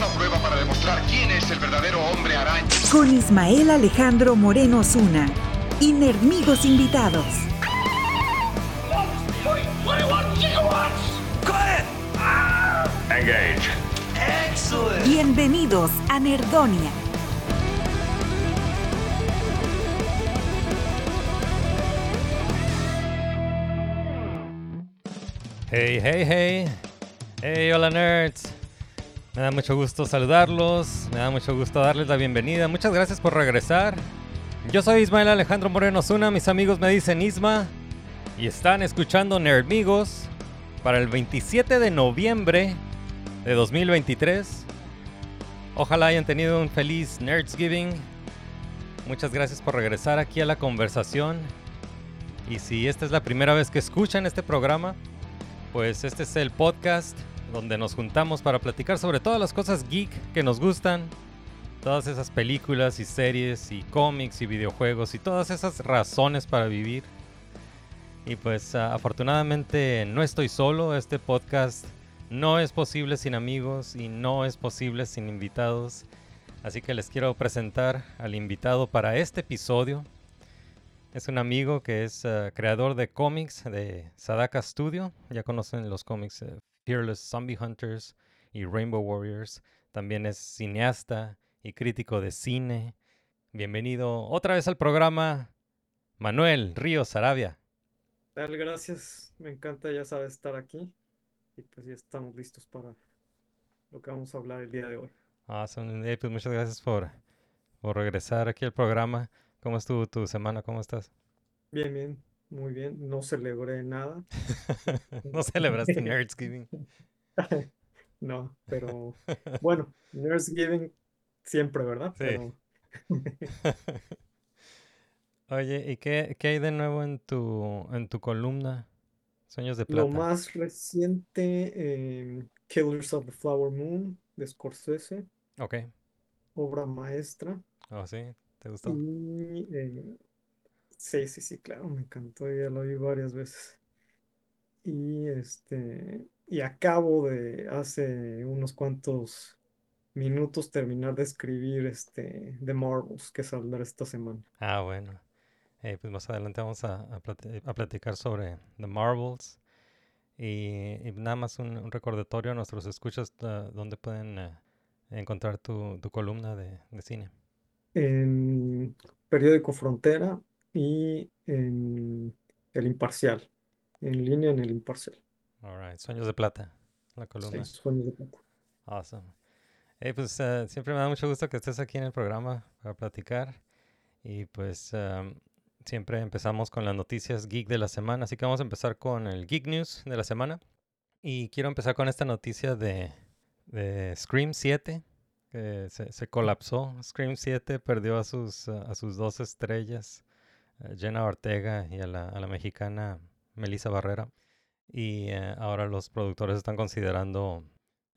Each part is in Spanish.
Una prueba para demostrar quién es el verdadero hombre araña. Con Ismael Alejandro Moreno Zuna. Y Nerdmigos invitados. Engage. Bienvenidos a Nerdonia. Hey, hey, hey. Hey, hola nerds. Me da mucho gusto saludarlos. Me da mucho gusto darles la bienvenida. Muchas gracias por regresar. Yo soy Ismael Alejandro Moreno Zuna. Mis amigos me dicen Isma. Y están escuchando Nerdmigos para el 27 de noviembre de 2023. Ojalá hayan tenido un feliz Nerdsgiving. Muchas gracias por regresar aquí a la conversación. Y si esta es la primera vez que escuchan este programa, pues este es el podcast donde nos juntamos para platicar sobre todas las cosas geek que nos gustan, todas esas películas y series y cómics y videojuegos y todas esas razones para vivir. Y pues ah, afortunadamente no estoy solo, este podcast no es posible sin amigos y no es posible sin invitados. Así que les quiero presentar al invitado para este episodio. Es un amigo que es eh, creador de cómics de Sadaka Studio. Ya conocen los cómics eh, Fearless Zombie Hunters y Rainbow Warriors. También es cineasta y crítico de cine. Bienvenido otra vez al programa, Manuel Ríos Arabia. Dale, gracias. Me encanta, ya sabes, estar aquí. Y pues ya estamos listos para lo que vamos a hablar el día de hoy. Awesome. Pues muchas gracias por, por regresar aquí al programa. ¿Cómo estuvo tu semana? ¿Cómo estás? Bien, bien, muy bien. No celebré nada. ¿No celebraste Nerdsgiving? No, pero bueno, Nurse siempre, ¿verdad? Sí. Pero Oye, ¿y qué, qué hay de nuevo en tu, en tu columna? Sueños de lo plata. más reciente, eh, Killers of the Flower Moon, de Scorsese, Ok. obra maestra. Oh, sí. ¿Te gustó? Y eh, sí, sí, sí, claro, me encantó, ya lo vi varias veces. Y este, y acabo de hace unos cuantos minutos terminar de escribir este The Marvels que saldrá esta semana. Ah, bueno. Eh, pues más adelante vamos a, a plati- a platicar sobre The Marvels. Y, y nada más un, un recordatorio a nuestros escuchas donde pueden eh, encontrar tu, tu columna de, de cine. En Periódico Frontera y en El Imparcial, en línea en El Imparcial. Alright, Sueños de Plata, la columna. Sí, Sueños de Plata. Awesome. Eh, pues eh, siempre me da mucho gusto que estés aquí en el programa para platicar. Y pues um, siempre empezamos con las noticias geek de la semana. Así que vamos a empezar con el Geek News de la semana. Y quiero empezar con esta noticia de, de Scream 7, que se, se colapsó. Scream 7 perdió a sus, uh, a sus dos estrellas, Jenna Ortega y a la, a la mexicana Melissa Barrera. Y eh, ahora los productores están considerando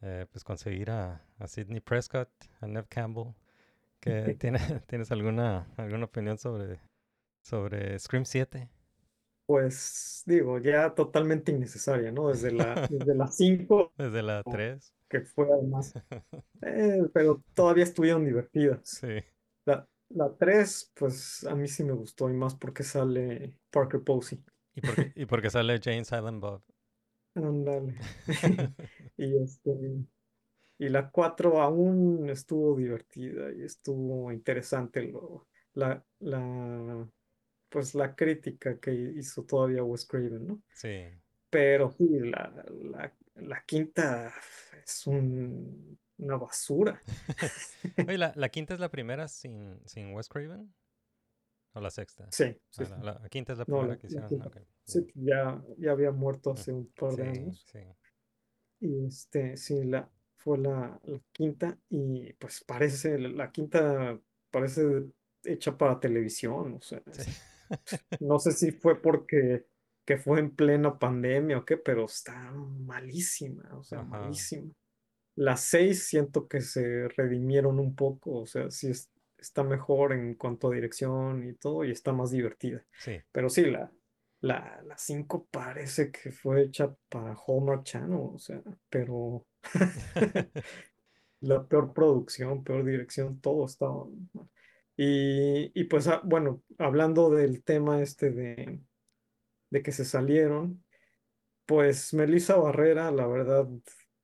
eh, pues conseguir a, a Sidney Prescott, a Nev Campbell. Que tiene, ¿Tienes alguna, alguna opinión sobre, sobre Scream 7? Pues digo, ya totalmente innecesaria, ¿no? Desde la, desde las 5 Desde la 3. que fue además, eh, pero todavía estuvieron divertidas. Sí. La, la 3, pues a mí sí me gustó y más porque sale Parker Posey. Y porque, y porque sale Jane Silent Bob. Ándale. Y este, y la 4 aún estuvo divertida y estuvo interesante lo, la, la, pues la crítica que hizo todavía Wes Craven, ¿no? Sí. Pero sí, la, la, la quinta es un, una basura. Oye, ¿la, la quinta es la primera sin, sin Wes Craven? ¿O la sexta? Sí, sí, Ah, la, quinta es la primera que hicieron. quinta. ok. Sí, ya, ya había muerto hace un par de Sí, años. sí. Y este, sí, la fue la, la quinta y pues parece, la quinta parece hecha para televisión, o sea, no sé si fue porque que fue en plena pandemia o qué, pero está malísima, o sea, Ajá. malísima. Las seis siento que se redimieron un poco, o sea, sí es- está mejor en cuanto a dirección y todo, y está más divertida. Sí, Pero sí, la, la, la cinco parece que fue hecha para Hallmark Channel, o sea, pero la peor producción, peor dirección, todo estaba mal. Y, y pues, ah, bueno, hablando del tema este de, de que se salieron, pues Melissa Barrera, la verdad,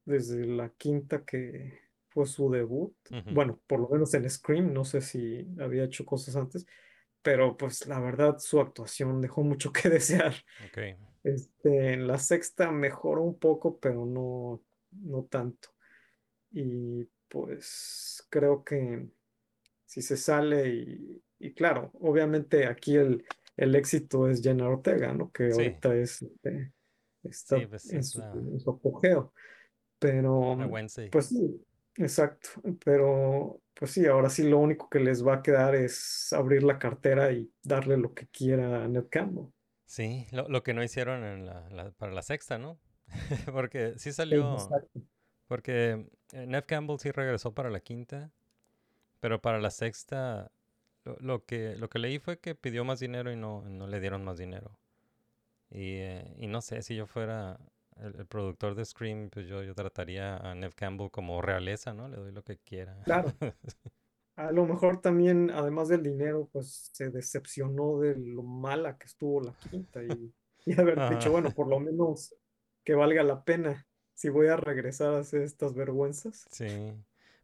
desde la quinta que fue su debut, Ujú. bueno, por lo menos en Scream, no sé si había hecho cosas antes, pero pues la verdad su actuación dejó mucho que desear. ok. Este, en la sexta mejoró un poco, pero no, no tanto. Y pues creo que si se sale y, y claro, obviamente aquí el, el éxito es Jenna Ortega, ¿no? Que Sí. ahorita es, este, está Sí, pues, en su, la- en su apogeo. Pero, pues sí, exacto. Pero, pues sí, ahora sí lo único que les va a quedar es abrir la cartera y darle lo que quiera a Ned Campbell. Sí, lo, lo que no hicieron en la, la- para la sexta, ¿no? Porque sí salió, Exacto. porque eh, Nev Campbell sí regresó para la quinta, pero para la sexta lo, lo que, lo que leí fue que pidió más dinero y no, no le dieron más dinero. Y, eh, y no sé, si yo fuera el, el productor de Scream, pues yo, yo trataría a Nev Campbell como realeza, ¿no? Le doy lo que quiera. Claro. A lo mejor también, además del dinero, pues se decepcionó de lo mala que estuvo la quinta y, y haber dicho, Ah. bueno, por lo menos que valga la pena si voy a regresar a hacer estas vergüenzas. Sí,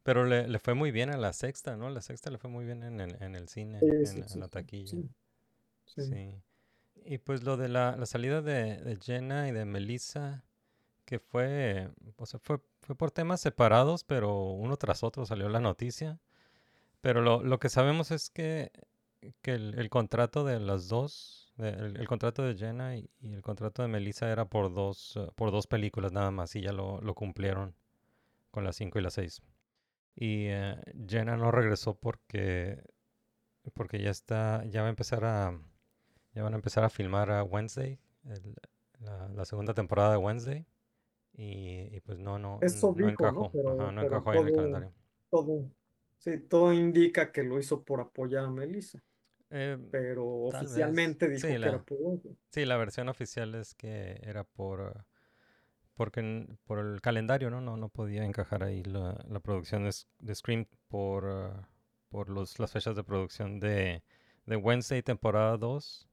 pero le, le fue muy bien a la sexta, ¿no? La sexta le fue muy bien en el, en el cine, Sí, en, sí, la- en sí, la taquilla. Sí. Y pues lo de la, la salida de, de Jenna y de Melissa, que fue, o sea, fue, fue por temas separados, pero uno tras otro salió la noticia. Pero lo, lo que sabemos es que, que el, contrato de las dos, el, contrato de Jenna y, el contrato de Melissa era por dos, eh, por dos películas nada más y ya lo, lo cumplieron con las 5 y las 6. Y eh, Jenna no regresó porque, porque ya está, ya va a empezar a, ya van a empezar a filmar a Wednesday, el- la, la segunda temporada de Wednesday. Y, y pues no, no, Eso no dijo, ¿no? encajó, Pero, ajá, no pero encajó ahí en el todo, calendario. todo, sí, todo indica que lo hizo por apoyar a Melissa, Eh, pero Tal vez. oficialmente dijo Sí, que la- era por ella. Sí, la versión oficial es que era por porque por el calendario, ¿no? No, no podía encajar ahí la, la producción de, Scream por, por los, las fechas de producción de, de Wednesday temporada 2.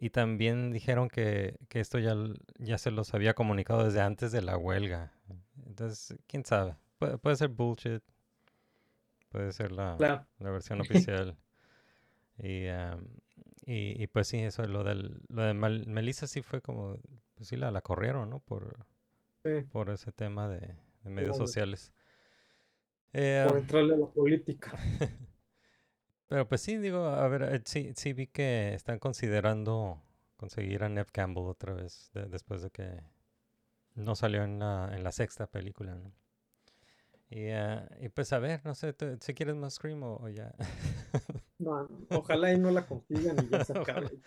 Y también dijeron que, que esto ya, ya se los había comunicado desde antes de la huelga. Entonces, quién sabe. Puede, puede ser bullshit. Puede ser la, Claro. la versión oficial. Y, am, y, y pues sí, eso, lo, del, lo de Mel- Melissa sí fue como, pues sí, la, la corrieron, ¿no? Por, Sí, por ese tema de, de medios sociales. Eh, por entrarle a la política. pero pues sí, digo, a ver, eh, sí, sí vi que están considerando conseguir a Nev Campbell otra vez, de- después de que no salió en la, en la sexta película, ¿no? Y, ah, y pues a ver, no sé, ¿tú- si quieres más Scream o, o ya. No, ojalá y no la consigan y ya se acabe. Ojalá.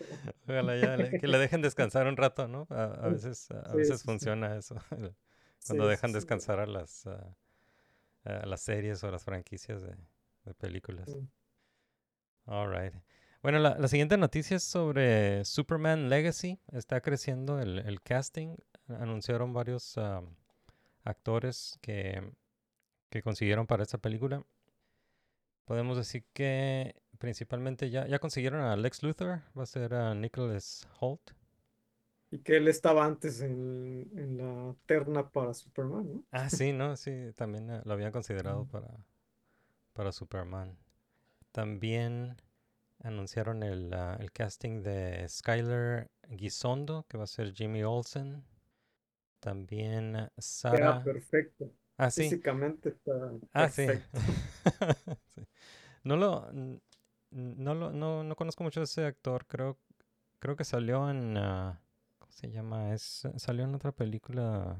Ojalá ya le- que le dejen descansar un rato, ¿no? A, veces, a sí, veces sí, funciona eso, cuando dejan descansar a las, a las series o a las franquicias de, de películas. All right. Bueno, la, la siguiente noticia es sobre Superman Legacy. Está creciendo el, el casting. Anunciaron varios ah, actores que, que consiguieron para esta película. Podemos decir que principalmente ya, ya consiguieron a Lex Luthor. Va a ser a Nicholas Holt. Y que él estaba antes en, en la terna para Superman, ¿no? Ah, sí, ¿no? Sí, también eh, lo habían considerado para, para Superman. También anunciaron el, ah, el casting de Skyler Gisondo, que va a ser Jimmy Olsen. También ah, Era Sara. perfecto. Ah, sí. Físicamente está Ah, perfecto. Sí. No lo, no lo, no, no conozco mucho a ese actor. Creo, creo que salió en, ah, ¿cómo se llama? Es, salió en otra película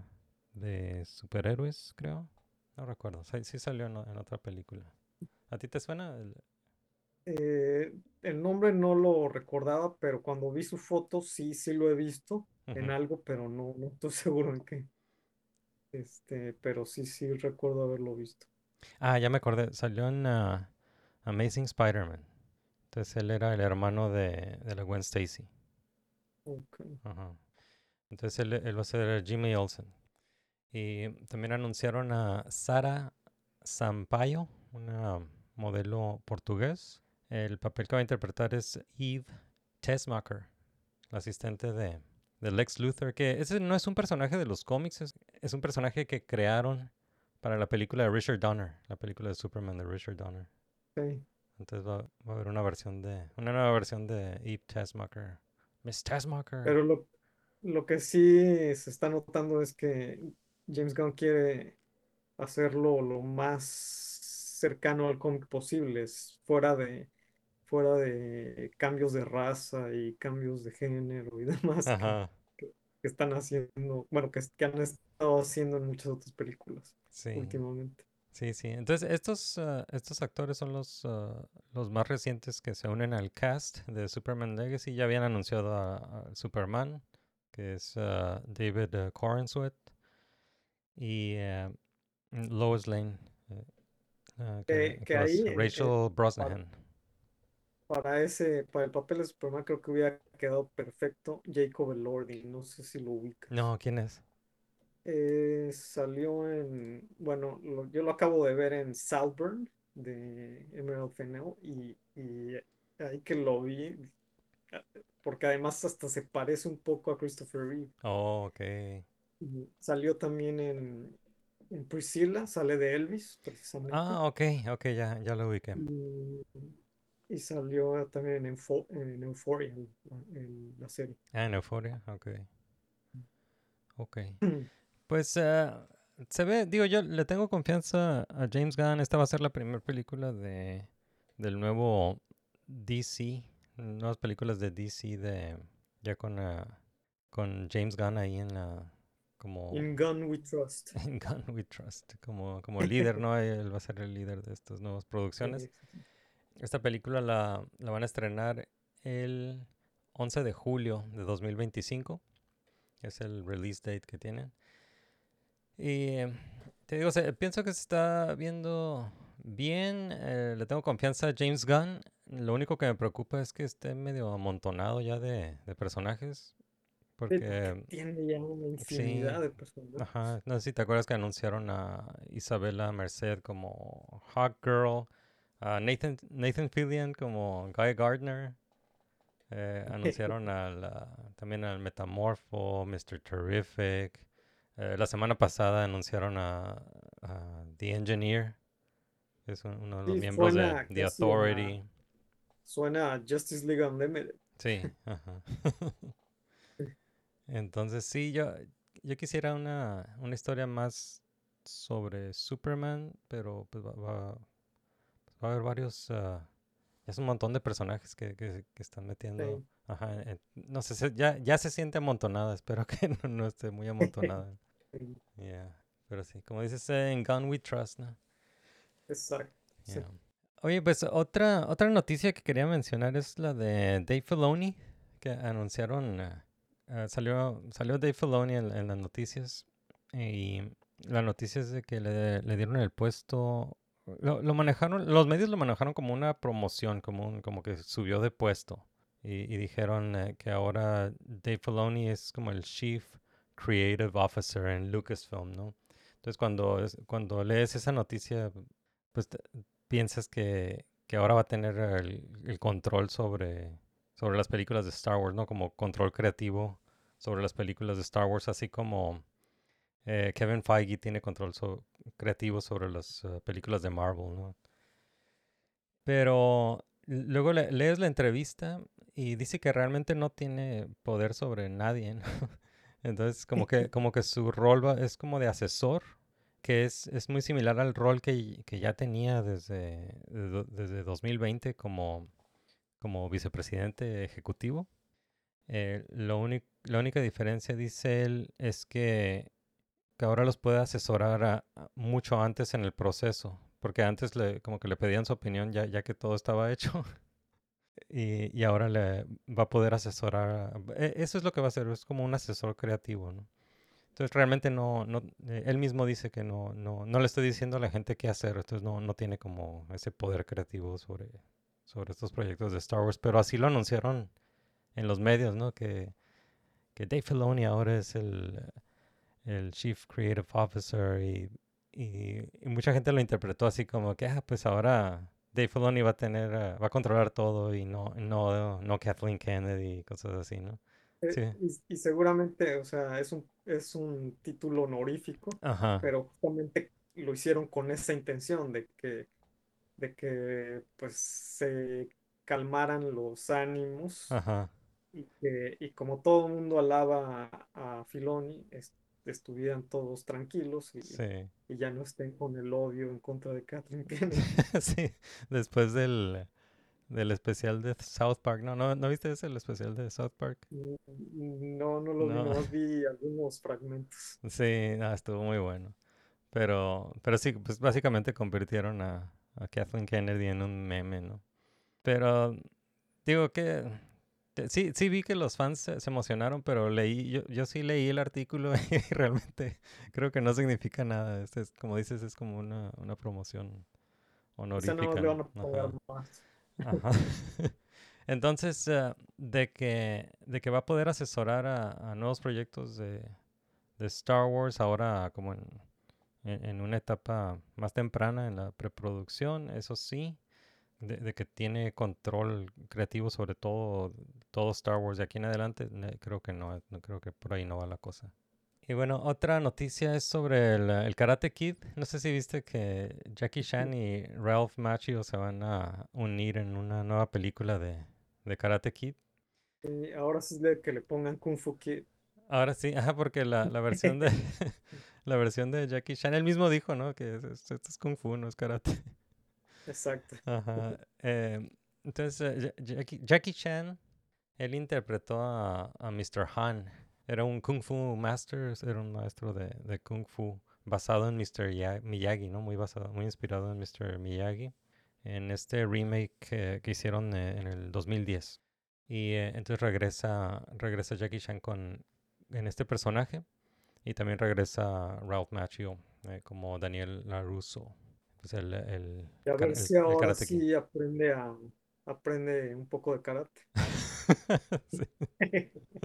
de superhéroes, creo. No recuerdo. Sí, sí salió en, en otra película. ¿A ti te suena? El- Eh, el nombre no lo recordaba, pero cuando vi su foto sí, sí lo he visto en algo, pero no, no estoy seguro en qué. Este, pero sí, sí recuerdo haberlo visto. Ah, ya me acordé. Salió en ah, Amazing Spider-Man. Entonces él era el hermano de, de la Gwen Stacy. Ok. Ajá. Entonces él, él va a ser Jimmy Olsen. Y también anunciaron a Sara Sampaio, una modelo portugués. El papel que va a interpretar es Eve Tesmacher, la asistente de, de Lex Luthor, que ese no es un personaje de los cómics, es, es un personaje que crearon para la película de Richard Donner, la película de Superman de Richard Donner. Ok. Entonces va, va a haber una versión de, una nueva versión de Eve Tesmacher. Miss Tesmacher. Pero lo, lo que sí se está notando es que James Gunn quiere hacerlo lo más cercano al cómic posible, es fuera de, fuera de cambios de raza y cambios de género y demás que, Ajá, que están haciendo, bueno, que, que han estado haciendo en muchas otras películas sí. últimamente. Sí, sí. Entonces, estos, ah, estos actores son los, ah, los más recientes que se unen al cast de Superman Legacy. Ya habían anunciado a, a Superman, que es ah, David uh, Corenswet, y ah, Lois Lane, eh, que, Que, que ahí, eh, eh, Rachel Brosnahan. Para ese, para el papel de Superman creo que hubiera quedado perfecto Jacob Elordi, no sé si lo ubicas. No, ¿quién es? Eh, salió en, bueno, lo- yo lo acabo de ver en Saltburn de Emerald Fennell y, y ahí que lo vi, ah, porque además hasta se parece un poco a Christopher Reeve. Oh, ok. Y salió también en, en Priscilla, sale de Elvis, precisamente. Ah, ok, ok, ya, ya lo ubiqué. Y, y salió también en, Eupho- en Euphoria, en la, en la serie. Ah, en Euphoria, ok. Ok. Pues ah, se ve, digo, yo le tengo confianza a James Gunn. Esta va a ser la primera película de del nuevo DC, nuevas películas de DC de ya con ah, con James Gunn ahí en la como In Gun We Trust. en Gunn We Trust, como como líder, ¿no? Él va a ser el líder de estas nuevas producciones. Sí, Esta película la, la van a estrenar el 11 de julio de 2025. Es el release date que tienen. Y eh, te digo, pienso que se está viendo bien. eh, le tengo confianza a James Gunn. Lo único que me preocupa es que esté medio amontonado ya de, de personajes. Porque tiene ya una infinidad sí, de personajes. ajá, no sé si te acuerdas que anunciaron a Isabela Merced como Hawk Girl, a Nathan, Nathan Fillion como Guy Gardner. eh, anunciaron al, ah, también al Metamorpho, Mr. Terrific. Eh, la semana pasada anunciaron a, a The Engineer, es un- uno de los Sí, miembros de The Authority. suena a Justice League Unlimited. Sí, ajá. Entonces sí, yo, yo quisiera una, una historia más sobre Superman, pero pues va, va- va a haber varios, ah, es un montón de personajes que, que, que están metiendo. Sí. Ajá, no sé, se- ya, ya se siente amontonada, espero que no, no esté muy amontonada. Sí, Yeah, pero sí, como dices, eh, en Gun We Trust, ¿no? Exacto. sí. Oye, pues otra, otra noticia que quería mencionar es la de Dave Filoni, que anunciaron, eh, eh, salió, salió Dave Filoni en, en las noticias y la noticia es de que le, le dieron el puesto, lo, manejaron, los medios lo manejaron como una promoción, como, un, como que subió de puesto y, y dijeron eh, que ahora Dave Filoni es como el Chief Creative Officer en Lucasfilm, ¿no? Entonces cuando, cuando lees esa noticia, pues piensas que, que ahora va a tener el, el control sobre, sobre las películas de Star Wars, ¿no? Como control creativo sobre las películas de Star Wars, así como eh, Kevin Feige tiene control creativo sobre las eh, películas de Marvel, ¿no? Pero luego le- lees la entrevista y dice que realmente no tiene poder sobre nadie. Entonces, como que, como que su rol es como de asesor, que es, es muy similar al rol que, que ya tenía desde, de do- desde 2020 como, como vicepresidente ejecutivo. Eh, la única diferencia, dice él, es que que ahora los puede asesorar mucho antes en el proceso, porque antes le, como que le pedían su opinión ya, ya que todo estaba hecho. Y, y ahora le va a poder asesorar. a- e- Eso es lo que va a hacer, es como un asesor creativo, ¿no? Entonces realmente no, no eh, él mismo dice que no, no, no le estoy diciendo a la gente qué hacer, entonces no, no tiene como ese poder creativo sobre, sobre estos proyectos de Star Wars, pero así lo anunciaron en los medios, ¿no? Que, que Dave Filoni ahora es el, el Chief Creative Officer y, y, y mucha gente lo interpretó así como que, ah, pues ahora Dave Filoni va a tener, eh, va a controlar todo y no, no, no Kathleen Kennedy y cosas así, ¿no? Eh, Sí. Y, y seguramente, o sea, es un, es un título honorífico, Ajá, pero justamente lo hicieron con esa intención de que, de que pues se calmaran los ánimos ajá, y que y como todo el mundo alaba a, a Filoni, es- estuvieran todos tranquilos y, sí. y ya no estén con el odio en contra de Kathleen Kennedy. sí, después del, del especial de South Park. No, no, ¿no viste ese, el especial de South Park? No, no lo vi, No. vi algunos fragmentos. Sí, no, estuvo muy bueno. Pero, pero sí, pues básicamente convirtieron a, a Kathleen Kennedy en un meme, ¿no? Pero digo que sí, sí vi que los fans se, se emocionaron, pero leí, yo, yo sí leí el artículo y realmente creo que no significa nada. Este es, como dices, es como una, una promoción O sea, honorífica. ¿no? Ajá. más. Ajá. Entonces, eh, de que, de que va a poder asesorar a, a nuevos proyectos de, de Star Wars ahora como en, en, en una etapa más temprana en la preproducción, eso sí, de, de que tiene control creativo sobre todo, todo Star Wars de aquí en adelante, creo que no, no creo que por ahí no va la cosa. Y bueno, otra noticia es sobre el, el Karate Kid. No sé si viste que Jackie Chan y Ralph Macchio se van a unir en una nueva película de, de Karate Kid. Y ahora sí es de que le pongan Kung Fu Kid. Ahora sí, ajá, porque la, la versión de la versión de Jackie Chan, él mismo dijo, ¿no? Que es- es- esto es Kung Fu, no es karate. Exacto. Ajá. eh, entonces, eh, Ja- Jackie, Chan, él interpretó a, a Mr. Han. Era un Kung Fu Master, era un maestro de, de Kung Fu basado en Mr. Ya- Miyagi, ¿no? Muy basado, muy inspirado en Mr. Miyagi. En este remake eh, que hicieron eh, en el 2010. Y eh, entonces regresa, regresa Jackie Chan con, en este personaje. Y también regresa Ralph Macchio como Daniel LaRusso. Pues el, el, Y a ver si el ahora sí aprende a aprende un poco de karate.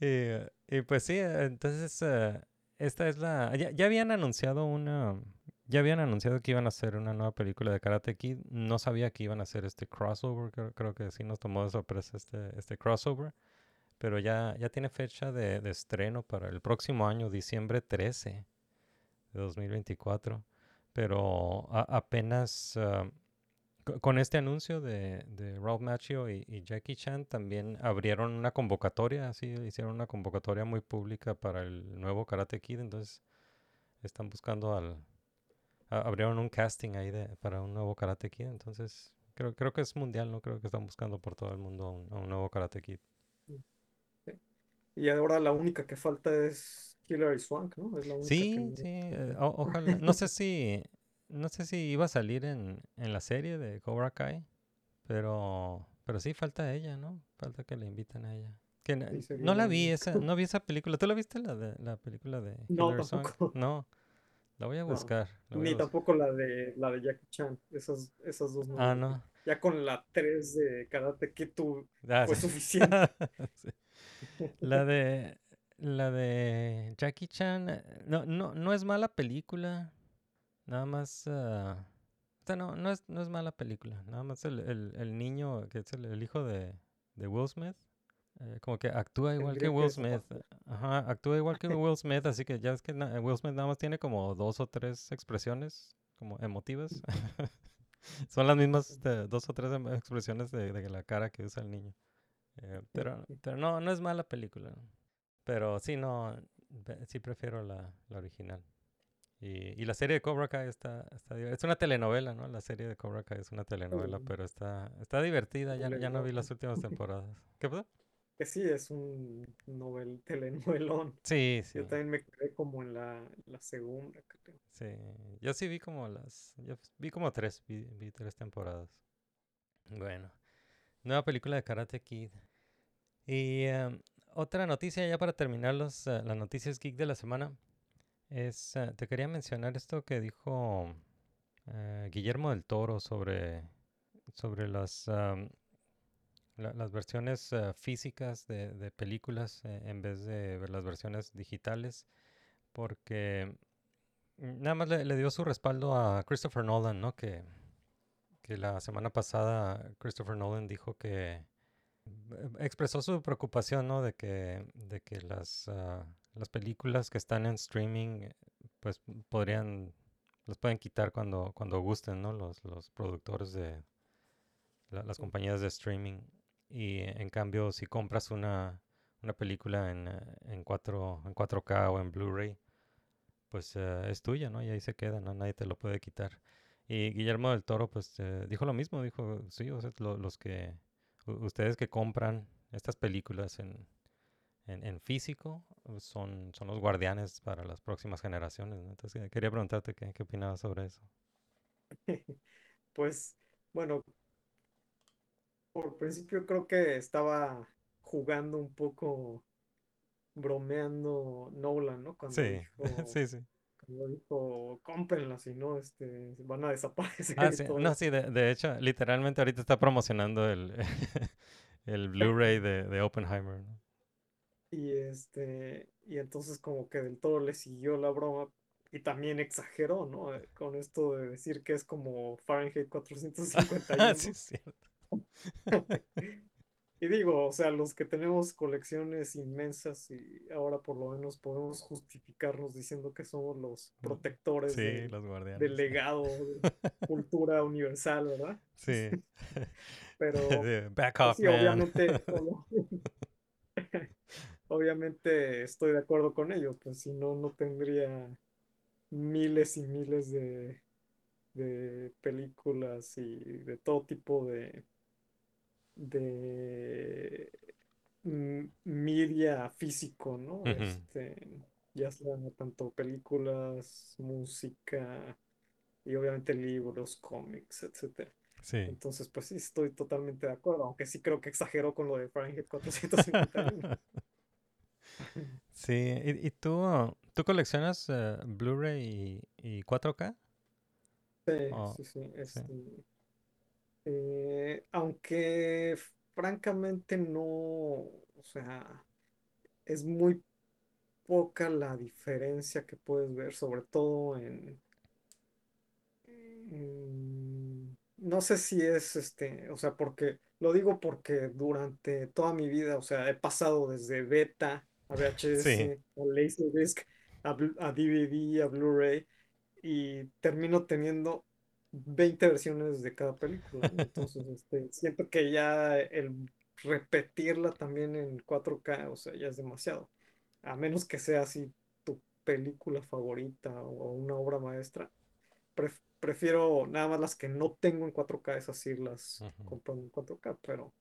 Y, y pues sí, entonces eh, esta es la... Ya, ya habían anunciado una... Ya habían anunciado que iban a hacer una nueva película de Karate Kid. No sabía que iban a hacer este crossover. Creo, creo que sí nos tomó de sorpresa este, este crossover. Pero ya, ya tiene fecha de, de estreno para el próximo año, diciembre 13 de 2024. Pero a- apenas... Co- Con este anuncio de, de Ralph Macchio y, Jackie Chan también abrieron una convocatoria, así hicieron una convocatoria muy pública para el nuevo Karate Kid, entonces están buscando al... abrieron un casting ahí de, para un nuevo Karate Kid, entonces creo, creo que es mundial, ¿no? Creo que están buscando por todo el mundo a un, a un nuevo Karate Kid. Y ahora la única que falta es Hilary Swank, ¿no? Es la única que Sí, sí, eh, o- ojalá. No sé si, no sé si iba a salir en, en la serie de Cobra Kai, pero, pero sí falta ella, ¿no? Falta que le inviten a ella. Que no, Sí, la vi esa, no vi esa película. ¿Tú la viste la de la película de No, Hilary Swank? tampoco. No, la voy a buscar. la voy a Ni tampoco la de la de Jackie Chan. Esas, esas dos no. Ah, no. Ya con la 3 de Karate Kid tu Ah, fue sí. suficiente. Sí. La de la de Jackie Chan eh, no no no es mala película. Nada más ah, o sea, no no es no es mala película. Nada más el, el, el niño que es el, el hijo de, de Will Smith eh, como que actúa igual que Will Smith. Ajá, actúa igual que Will Smith, así que ya ves que Will Smith nada más tiene como dos o tres expresiones como emotivas. Son las mismas este, dos o tres em- expresiones de, de la cara que usa el niño. Eh, pero, pero no, no es mala película. Pero sí, no, sí prefiero la, la original. Y, y la serie de Cobra Kai está, está es una telenovela, ¿no? La serie de Cobra Kai es una telenovela, Mm. pero está, está divertida. Ya, ya no vi las últimas temporadas. ¿Qué pasó? que sí es un novel, telenovelón. Sí, sí. Yo también me quedé como en la, la segunda, creo. Sí, yo sí vi como las, yo vi como tres, vi, vi tres temporadas. Bueno, nueva película de Karate Kid. Y em, otra noticia ya para terminar los, eh, las noticias geek de la semana es, eh, te quería mencionar esto que dijo eh, Guillermo del Toro sobre, sobre las, la- las versiones físicas de, películas en vez de las versiones digitales, porque nada más le, le dio su respaldo a Christopher Nolan, ¿no? Que, que la semana pasada Christopher Nolan dijo que expresó su preocupación, ¿no? De que, de que las, ah, las películas que están en streaming, pues podrían, las pueden quitar cuando, cuando gusten, ¿no? Los, los productores de la- las compañías de streaming. Y en cambio, si compras una, una película en, eh, en, 4, en 4K o en Blu-ray, pues eh, es tuya, ¿no? Y ahí se queda, ¿no? Nadie te lo puede quitar. Y Guillermo del Toro, pues eh, dijo lo mismo, dijo, sí, o sea, lo- los que, ustedes que compran estas películas en, en, en físico son, son los guardianes para las próximas generaciones, ¿no? Entonces quería preguntarte qué, qué opinabas sobre eso. Pues, bueno, por principio creo que estaba jugando un poco, bromeando Nolan, ¿no? Cuando Sí, dijo, sí, sí. Cuando dijo, cómprenlas, si no, este, van a desaparecer Ah, sí, no, eso". sí, de, de hecho, literalmente ahorita está promocionando el, el Blu-ray de, de Oppenheimer, ¿no? Y este, y entonces como que del todo le siguió la broma y también exageró, ¿no? Con esto de decir que es como Fahrenheit 451. Ah, sí, es cierto. Y digo, o sea, los que tenemos colecciones inmensas y ahora por lo menos podemos justificarnos diciendo que somos los protectores Sí, del, los guardianes. del legado de cultura universal, ¿verdad? Sí. Pero De Back pues off, sí, man. obviamente, obviamente estoy de acuerdo con ello, pues si no, no tendría miles y miles de, de películas y de todo tipo de, de mm, media físico, ¿no? Este, ya sea tanto películas, música y obviamente libros, cómics, etcétera. Sí. Entonces, pues sí, estoy totalmente de acuerdo, aunque sí creo que exageró con lo de Fahrenheit 451. Sí, ¿y, y tú, tú coleccionas eh, Blu-ray y, y 4K? Sí, Oh, sí, sí. este, eh, aunque francamente no, o sea, es muy poca la diferencia que puedes ver, sobre todo en, en- no sé si es este, o sea, porque lo digo porque durante toda mi vida, o sea, he pasado desde beta a VHS, Sí. a Laserdisc, a, a DVD, a Blu-ray y termino teniendo 20 versiones de cada película, ¿no? Entonces, este, siento que ya el repetirla también en 4K, o sea, ya es demasiado. A menos que sea así tu película favorita o una obra maestra. Pref- prefiero nada más las que no tengo en 4K, esas sí las compro en 4K, pero,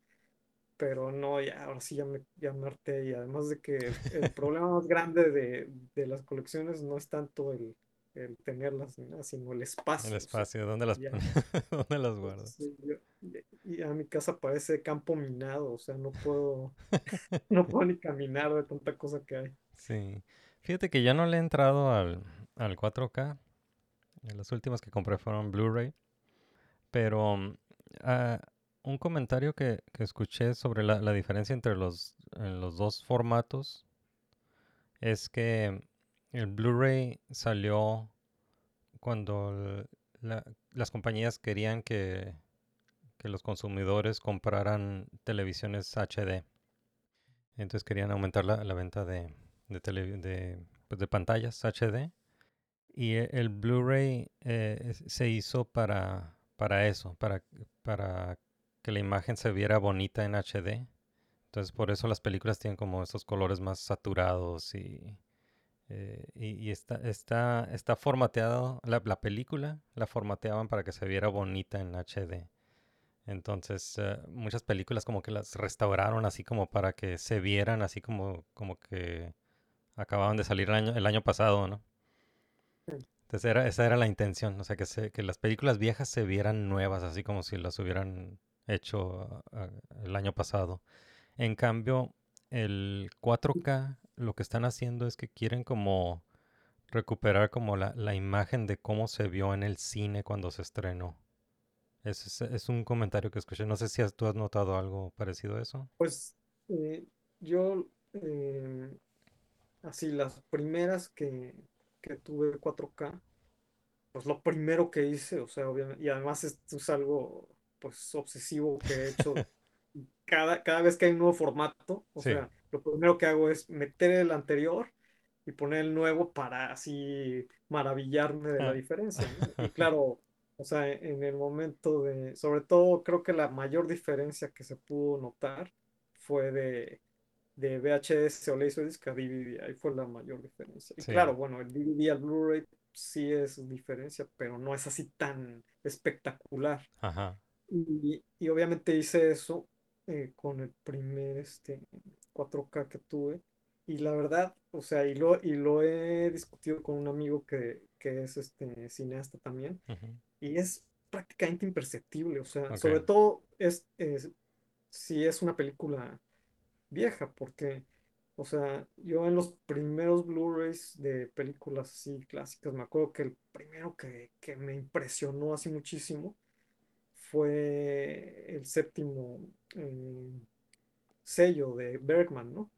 pero no, ya, ahora sí ya me, ya me harté. Y además de que el problema más grande de, de las colecciones no es tanto el, el tenerlas, nada, sino el espacio. El espacio, ¿dónde las ya. ¿Dónde las guardas? Y a mi casa parece campo minado, o sea, no puedo, no puedo ni caminar de tanta cosa que hay. Sí. Fíjate que yo no le he entrado al, al 4K. Eh, Las últimas que compré fueron Blu-ray. Pero ah, un comentario que, que escuché sobre la, la diferencia entre los, los dos formatos es que el Blu-ray salió cuando las compañías querían que, los consumidores compraran televisiones HD. Entonces querían aumentar la, venta de, pues, pantallas HD. Y e- el Blu-ray eh, se hizo para, eso, para, para que la imagen se viera bonita en HD. Entonces por eso las películas tienen como estos colores más saturados y, eh, y, y está, está, está formateado, la, la película la formateaban para que se viera bonita en HD. Entonces, eh, muchas películas como que las restauraron así como para que se vieran así como, como que acababan de salir el año, el año pasado, ¿no? Entonces era, esa era la intención, o sea, que, se, que las películas viejas se vieran nuevas, así como si las hubieran hecho ah, el año pasado. En cambio, el 4K lo que están haciendo es que quieren como recuperar como la, la imagen de cómo se vio en el cine cuando se estrenó. Es, es, es un comentario que escuché. No sé si has- tú has notado algo parecido a eso. Pues eh, yo, eh, así, las primeras que, que tuve 4K, pues lo primero que hice, o sea, obviamente, y además esto es algo, pues, obsesivo que he hecho cada, cada vez que hay un nuevo formato, o Sí. sea, lo primero que hago es meter el anterior y poner el nuevo para así maravillarme de la Ah. diferencia, ¿no? Y claro, o sea, en el momento de, sobre todo creo que la mayor diferencia que se pudo notar fue de, de VHS o Laserdisc a DVD, ahí fue la mayor diferencia. Y Sí. claro, bueno, el DVD al Blu-ray sí es diferencia, pero no es así tan espectacular. Ajá. Y, y obviamente hice eso eh, con el primer este, 4K que tuve. Y la verdad, o sea, y lo, y lo he discutido con un amigo que, que es este, cineasta también, y es prácticamente imperceptible. O sea, sobre todo es, es- si es una película vieja, porque, o sea, yo en los primeros Blu-rays de películas así clásicas, me acuerdo que el primero que, que me impresionó así muchísimo fue el séptimo eh, sello de Bergman, ¿no?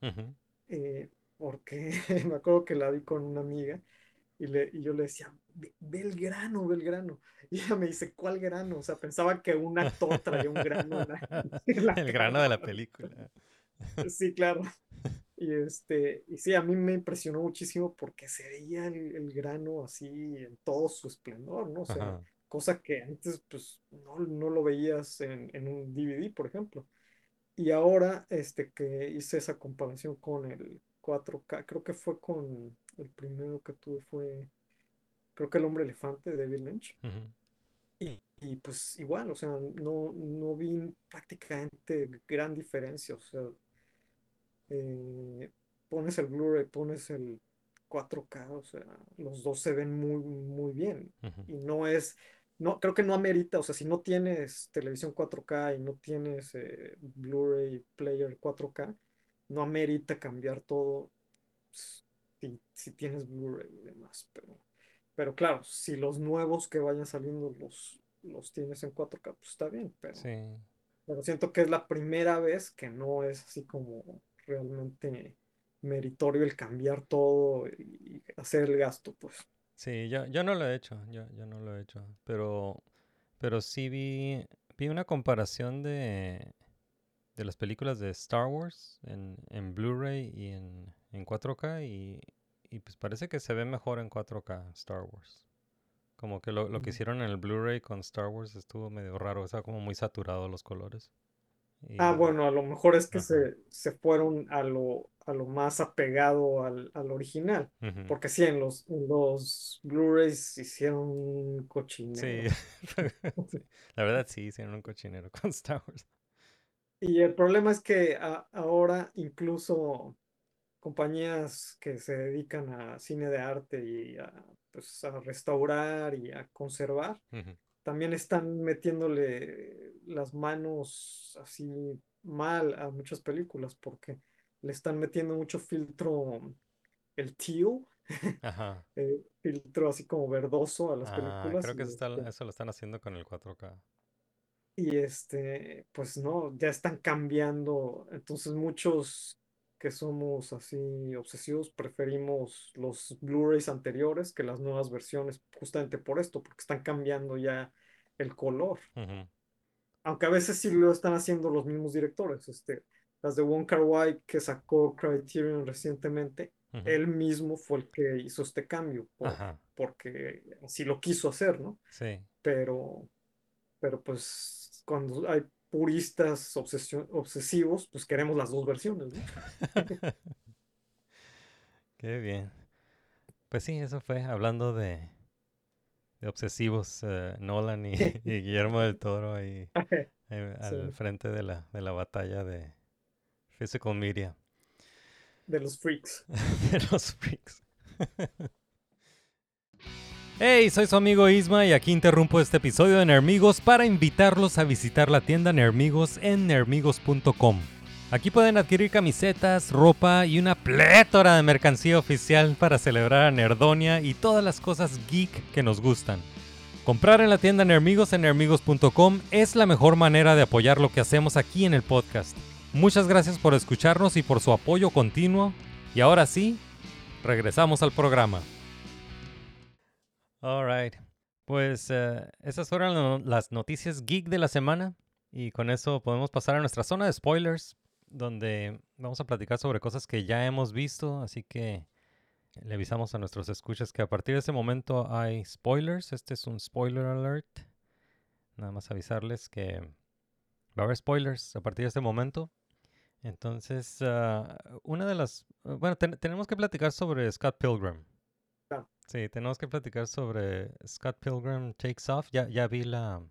Eh, porque me acuerdo que la vi con una amiga y, le, y yo le decía, ve, ve el grano, ve el grano. Y ella me dice, ¿cuál grano? O sea, pensaba que un actor traía un grano en la, en la El grano de la película. Sí, claro. Y este, y sí, a mí me impresionó muchísimo porque se veía el, el grano así en todo su esplendor, ¿no? O sea, Ajá. cosa que antes pues no, no lo veías en, en un DVD, por ejemplo. Y ahora, este, que hice esa comparación con el 4K, creo que fue con el primero que tuve fue, creo que El Hombre Elefante de David Lynch. Y, y, pues igual, o sea, no, no vi prácticamente gran diferencia, o sea, eh, pones el Blu-ray, pones el 4K, o sea, los dos se ven muy, muy bien. Y no es, no, creo que no amerita, o sea, si no tienes televisión 4K y no tienes eh, Blu-ray player 4K, no amerita cambiar todo si, si tienes Blu-ray y demás. Pero, pero claro, si los nuevos que vayan saliendo los, los tienes en 4K, pues está bien, pero, Sí. pero siento que es la primera vez que no es así como realmente meritorio el cambiar todo y hacer el gasto, pues. Sí, yo, yo no lo he hecho, yo, yo no lo he hecho, pero, pero sí vi, vi una comparación de, de las películas de Star Wars en, en Blu-ray y en, en 4K y, y pues parece que se ve mejor en 4K Star Wars. Como que lo, lo que Mm. hicieron en el Blu-ray con Star Wars estuvo medio raro, estaba como muy saturado los colores. Ah, bueno, a lo mejor es que se, se fueron a lo, a lo más apegado al, al original. Porque sí, en los, en los Blu-rays hicieron un cochinero. sí, la verdad sí, hicieron un cochinero con Star Wars. Y el problema es que a- ahora incluso compañías que se dedican a cine de arte y a, pues, a restaurar y a conservar. También están metiéndole las manos así mal a muchas películas porque le están metiendo mucho filtro, el teal, Ajá. eh, filtro así como verdoso a las Ah, películas creo que eso, está- este, eso lo están haciendo con el 4K. Y este, pues no, ya están cambiando. Entonces muchos que somos así obsesivos preferimos los Blu-rays anteriores que las nuevas versiones, justamente por esto, porque están cambiando ya el color. Ujú. Aunque a veces sí lo están haciendo los mismos directores. Este, las de Wong Kar-wai que sacó Criterion recientemente, Ujú. él mismo fue el que hizo este cambio, por- porque así lo quiso hacer, ¿no? sí. pero, pero pues cuando hay puristas obsesivos, pues queremos las dos versiones, ¿no? Qué bien. Pues sí, eso fue hablando de, de obsesivos, eh, Nolan y, y Guillermo del Toro ahí eh, al Sí. frente de la, de la batalla de Physical Media. De los freaks. de los freaks. Hey, soy su amigo Isma y aquí interrumpo este episodio de Nermigos para invitarlos a visitar la tienda Nermigos en nermigos.com. Aquí pueden adquirir camisetas, ropa y una plétora de mercancía oficial para celebrar a Nerdonia y todas las cosas geek que nos gustan. Comprar en la tienda Nermigos en nermigos.com es la mejor manera de apoyar lo que hacemos aquí en el podcast. Muchas gracias por escucharnos y por su apoyo continuo. Y ahora sí, regresamos al programa. Alright, pues eh, esas fueron las noticias geek de la semana. Y con eso podemos pasar a nuestra zona de spoilers, donde vamos a platicar sobre cosas que ya hemos visto. Así que le avisamos a nuestros escuchas que a partir de este momento hay spoilers. Este es un spoiler alert. Nada más avisarles que va a haber spoilers a partir de este momento. Entonces, ah, una de las... Bueno, ten- tenemos que platicar sobre Scott Pilgrim. Sí, tenemos que platicar sobre Scott Pilgrim Takes Off. Ya, ya vi la...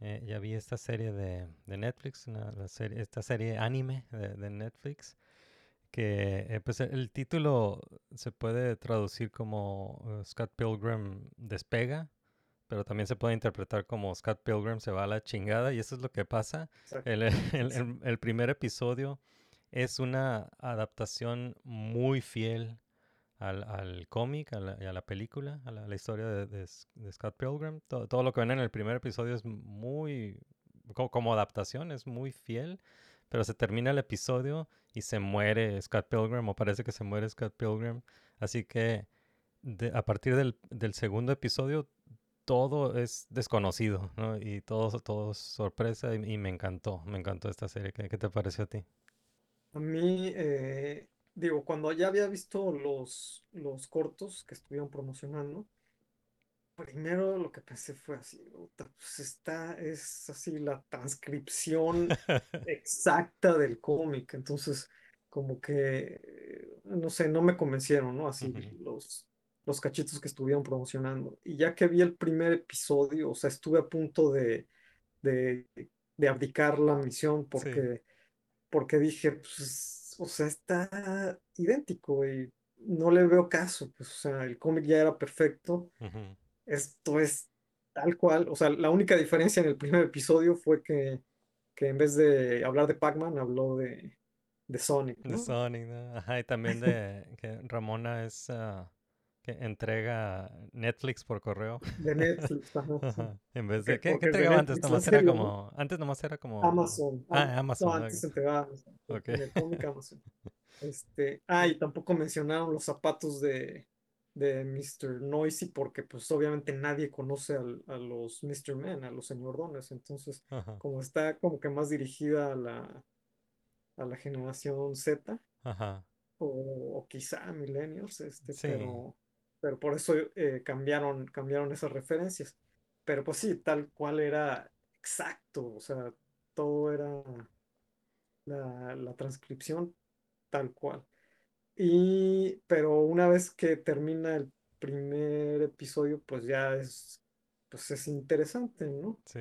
eh, ya vi esta serie de, de Netflix, una- la serie, esta serie anime de, de Netflix, que eh, pues el título se puede traducir como eh, Scott Pilgrim despega, pero también se puede interpretar como Scott Pilgrim se va a la chingada y eso es lo que pasa. Exacto. El, el- el- el primer episodio es una adaptación muy fiel al, al cómic, a a la película, a la, la historia de, de Scott Pilgrim. Todo, todo lo que ven en el primer episodio es muy, co- como adaptación, es muy fiel, pero se termina el episodio y se muere Scott Pilgrim, o parece que se muere Scott Pilgrim. Así que a partir del, del segundo episodio todo es desconocido, ¿no? Y todo, todo es sorpresa y, y me encantó, me encantó esta serie. ¿Qué, qué te pareció a ti? A mí, eh, digo, cuando ya había visto los, los cortos que estuvieron promocionando, primero lo que pensé fue así, "Puta, pues esta es así la transcripción exacta del cómic, entonces como que, no sé, no me convencieron, ¿no? Así los, los cachitos que estuvieron promocionando. Y ya que vi el primer episodio, o sea, estuve a punto de, de, de abdicar la misión porque, porque dije, pues, o sea, está idéntico y no le veo caso, pues, o sea, el cómic ya era perfecto. Esto es tal cual, o sea, la única diferencia en el primer episodio fue que, que en vez de hablar de Pac-Man, habló de, de Sonic, De. Sonic, ¿no? Ajá, y también de que Ramona es ah, que entrega Netflix por correo. De Netflix, ajá, En vez de, ¿qué, qué entregaba antes? Nomás era como, antes nomás era como Amazon. Ah, Am- Amazon. No, antes entregaba Amazon, en- el cómic Amazon. Este, ah, y tampoco mencionaron los zapatos de, de Mr. Noisy porque pues obviamente nadie conoce al- a los Mr. Men, a los señordones, entonces Ajá, como está como que más dirigida a la, a la generación Z ajá. o, o quizá millennials, este, Sí. pero, pero por eso eh, cambiaron, cambiaron esas referencias. Pero pues sí, tal cual era exacto, o sea, todo era la, la transcripción tal cual. Y, pero una vez que termina el primer episodio, pues ya es, pues es interesante, ¿no? Sí.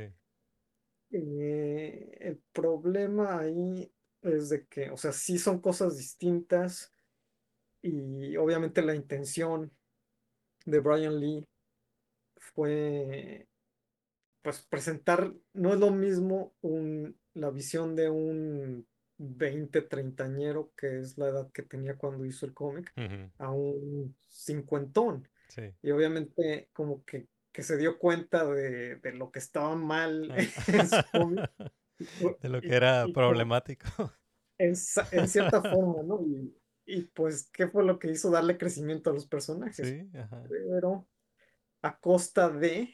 Eh, el problema ahí es de que, o sea, sí son cosas distintas y obviamente la intención de Brian Lee fue, pues, presentar, no es lo mismo un, la visión de un 20, treintañero, que es la edad que tenía cuando hizo el cómic, a un cincuentón. Sí. Y obviamente como que, que se dio cuenta de, de lo que estaba mal Ah. en su cómic. De lo que era y problemático. en, cierta forma, ¿no? Y, y pues, ¿qué fue lo que hizo darle crecimiento a los personajes? Sí, ajá. Pero a costa de,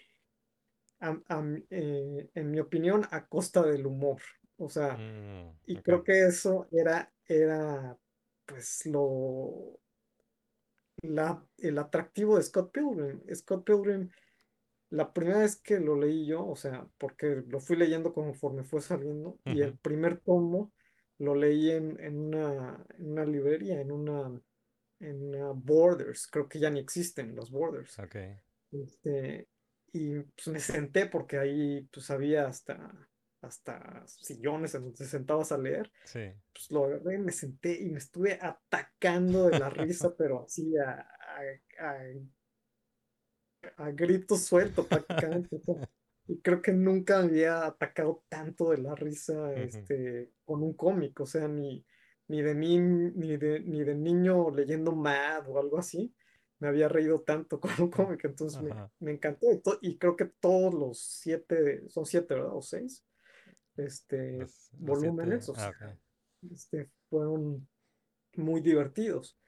a- a mi- eh, en mi opinión, a costa del humor. O sea, Mm, y creo que eso era, era, pues, lo, la, el atractivo de Scott Pilgrim. Scott Pilgrim, la primera vez que lo leí yo, o sea, porque lo fui leyendo conforme fue saliendo, y el primer tomo lo leí en, en una, en una librería, en una, en una Borders, creo que ya ni existen las Borders. Ok. Este, y pues me senté porque ahí pues había hasta, hasta sillones en donde te sentabas a leer. Sí. Pues lo agarré, me senté y me estuve atacando de la risa, pero así a, a, a, a grito suelto prácticamente. o sea, y creo que nunca había atacado tanto de la risa este, con un cómic, o sea, ni, ni, de ni, ni, de, ni de niño leyendo Mad o algo así, me había reído tanto con un cómic, entonces me, me encantó. Y, creo que todos los siete, son siete, ¿verdad? O seis, este, Los- los volúmenes, siete- o ah, ok. este, fueron muy divertidos.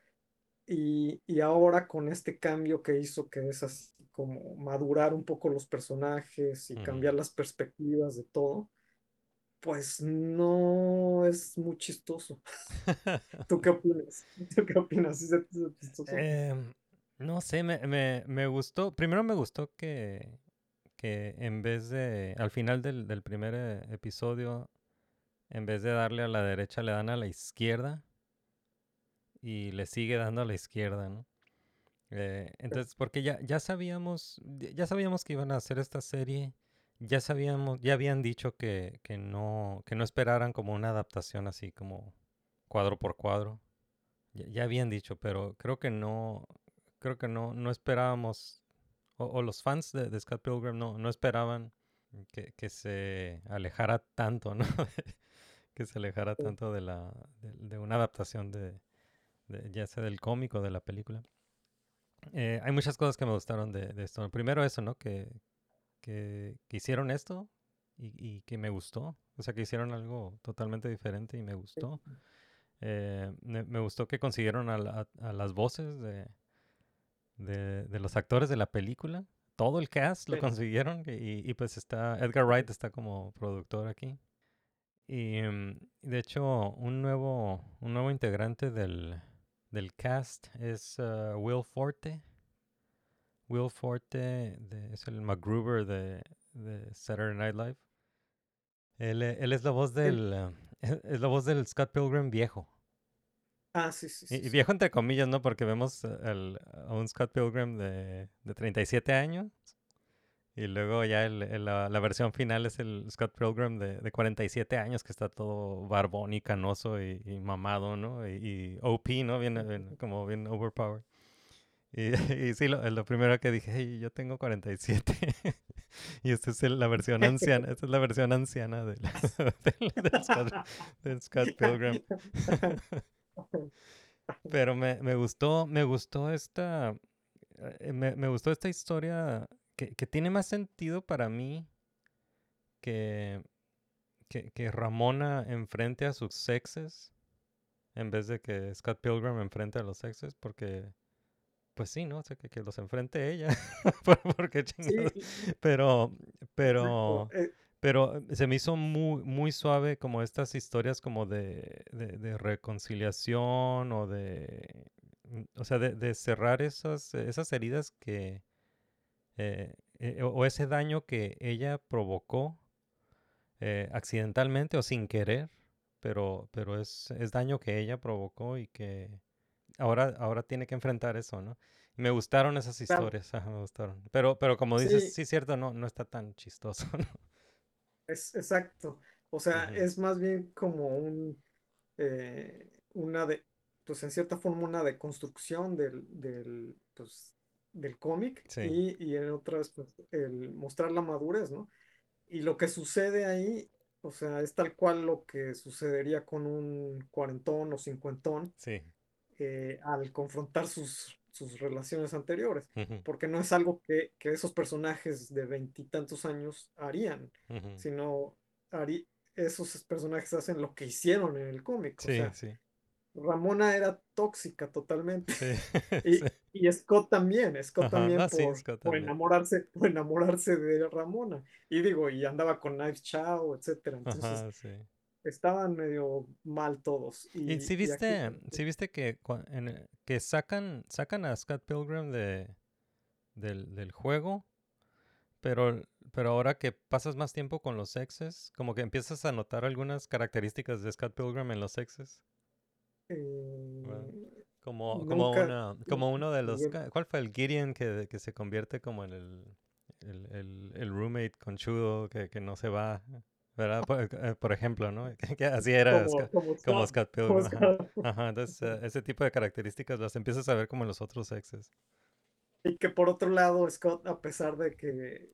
Y, y ahora con este cambio que hizo, que es así como madurar un poco los personajes y cambiar las perspectivas de todo, pues no es muy chistoso. ¿Tú qué opinas? ¿Tú qué opinas? Em, no sé, me, me, me gustó. Primero me gustó que, que en vez de, al final del, del primer eh, episodio, en vez de darle a la derecha, le dan a la izquierda y le sigue dando a la izquierda, ¿no? Eh, entonces, porque ya, ya sabíamos, ya sabíamos que iban a hacer esta serie, ya sabíamos, ya habían dicho que, que no, que no esperaran como una adaptación así como cuadro por cuadro. Ya, ya habían dicho, pero creo que no, creo que no, no esperábamos, o, o los fans de, de Scott Pilgrim no, no esperaban que, que se alejara tanto, ¿no? que se alejara tanto de la, de, de una adaptación de, de- ya sea del cómic o de la película. Eh, hay muchas cosas que me gustaron de, de esto. Primero eso, ¿no? Que, que, que hicieron esto y, y que me gustó. O sea, que hicieron algo totalmente diferente y me gustó. Eh, me, me gustó que consiguieron a, la- a las voces de, de, de los actores de la película. Todo el cast lo consiguieron y, y pues está Edgar Wright está como productor aquí. Y mm, de hecho un nuevo, un nuevo integrante del, del cast es uh, Will Forte. Will Forte de- es el MacGruber de, de Saturday Night Live. Él, e- él es la voz del uh, es la voz del Scott Pilgrim viejo. Ah, sí, sí, Y, sí, y viejo entre comillas, ¿no? Porque vemos al- a un Scott Pilgrim de, de 37 años. Y luego ya el- el- la, la versión final es el Scott Pilgrim de, de 47 años, que está todo barbón y canoso y, y mamado, ¿no? Y, y OP, ¿no? Bien, bien- como bien overpowered. Y, y sí, lo, lo primero que dije, hey, yo tengo 47. y esta es el- la versión anciana, esta es la versión anciana del, del, del Scott, del Scott Pilgrim. Pero me, me gustó, me gustó esta, eh, me, me gustó esta historia que, que tiene más sentido para mí que, que, que Ramona enfrente a sus exes en vez de que Scott Pilgrim enfrente a los exes, porque, pues sí, ¿no? O sea, que, que los enfrente ella, por- porque chingados. Pero, pero, Eh, pero se me hizo muy, muy suave como estas historias como de, de, de reconciliación o de, o sea, de, de cerrar esas, esas heridas que, eh, eh, o ese daño que ella provocó eh, accidentalmente o sin querer, pero, pero es, es daño que ella provocó y que ahora, ahora tiene que enfrentar eso, ¿no? Me gustaron esas claro. historias, ajá, me gustaron. Pero, pero como dices, Sí, sí, cierto, no, no está tan chistoso, ¿no? es exacto. O sea, es más bien como un, una de, pues en cierta forma una deconstrucción del, del, pues, del cómic Sí. y, y en otras, pues, el mostrar la madurez, ¿no? Y lo que sucede ahí, o sea, es tal cual lo que sucedería con un cuarentón o cincuentón Sí. eh, al confrontar sus, sus relaciones anteriores, porque no es algo que, que esos personajes de veintitantos años harían, sino harí- esos personajes hacen lo que hicieron en el cómic, o sea, Ramona era tóxica totalmente. sí, Y, sí. Y Scott también, Scott Ajá, también sí, por, Scott por también. enamorarse, por enamorarse de Ramona. Y digo, y andaba con Knives Chow, etcétera. Entonces, Ajá, sí. estaban medio mal todos. Y Y, sí y aquí, viste, sí viste que, en que sacan, sacan a Scott Pilgrim de, del, del juego, pero, pero ahora que pasas más tiempo con los exes, como que empiezas a notar algunas características de Scott Pilgrim en los exes. eh, Como, como, nunca, una, como uno de los... ¿Cuál fue el Gideon que, que se convierte como en el, el, el, el roommate conchudo que, que no se va, ¿verdad? Por, eh, por ejemplo, ¿no? Que, así era Como, Scott- como como Scott, Pilgrim. Ajá. Entonces eh, ese tipo de características las empiezas a ver como en los otros exes. Y que por otro lado, Scott, a pesar de que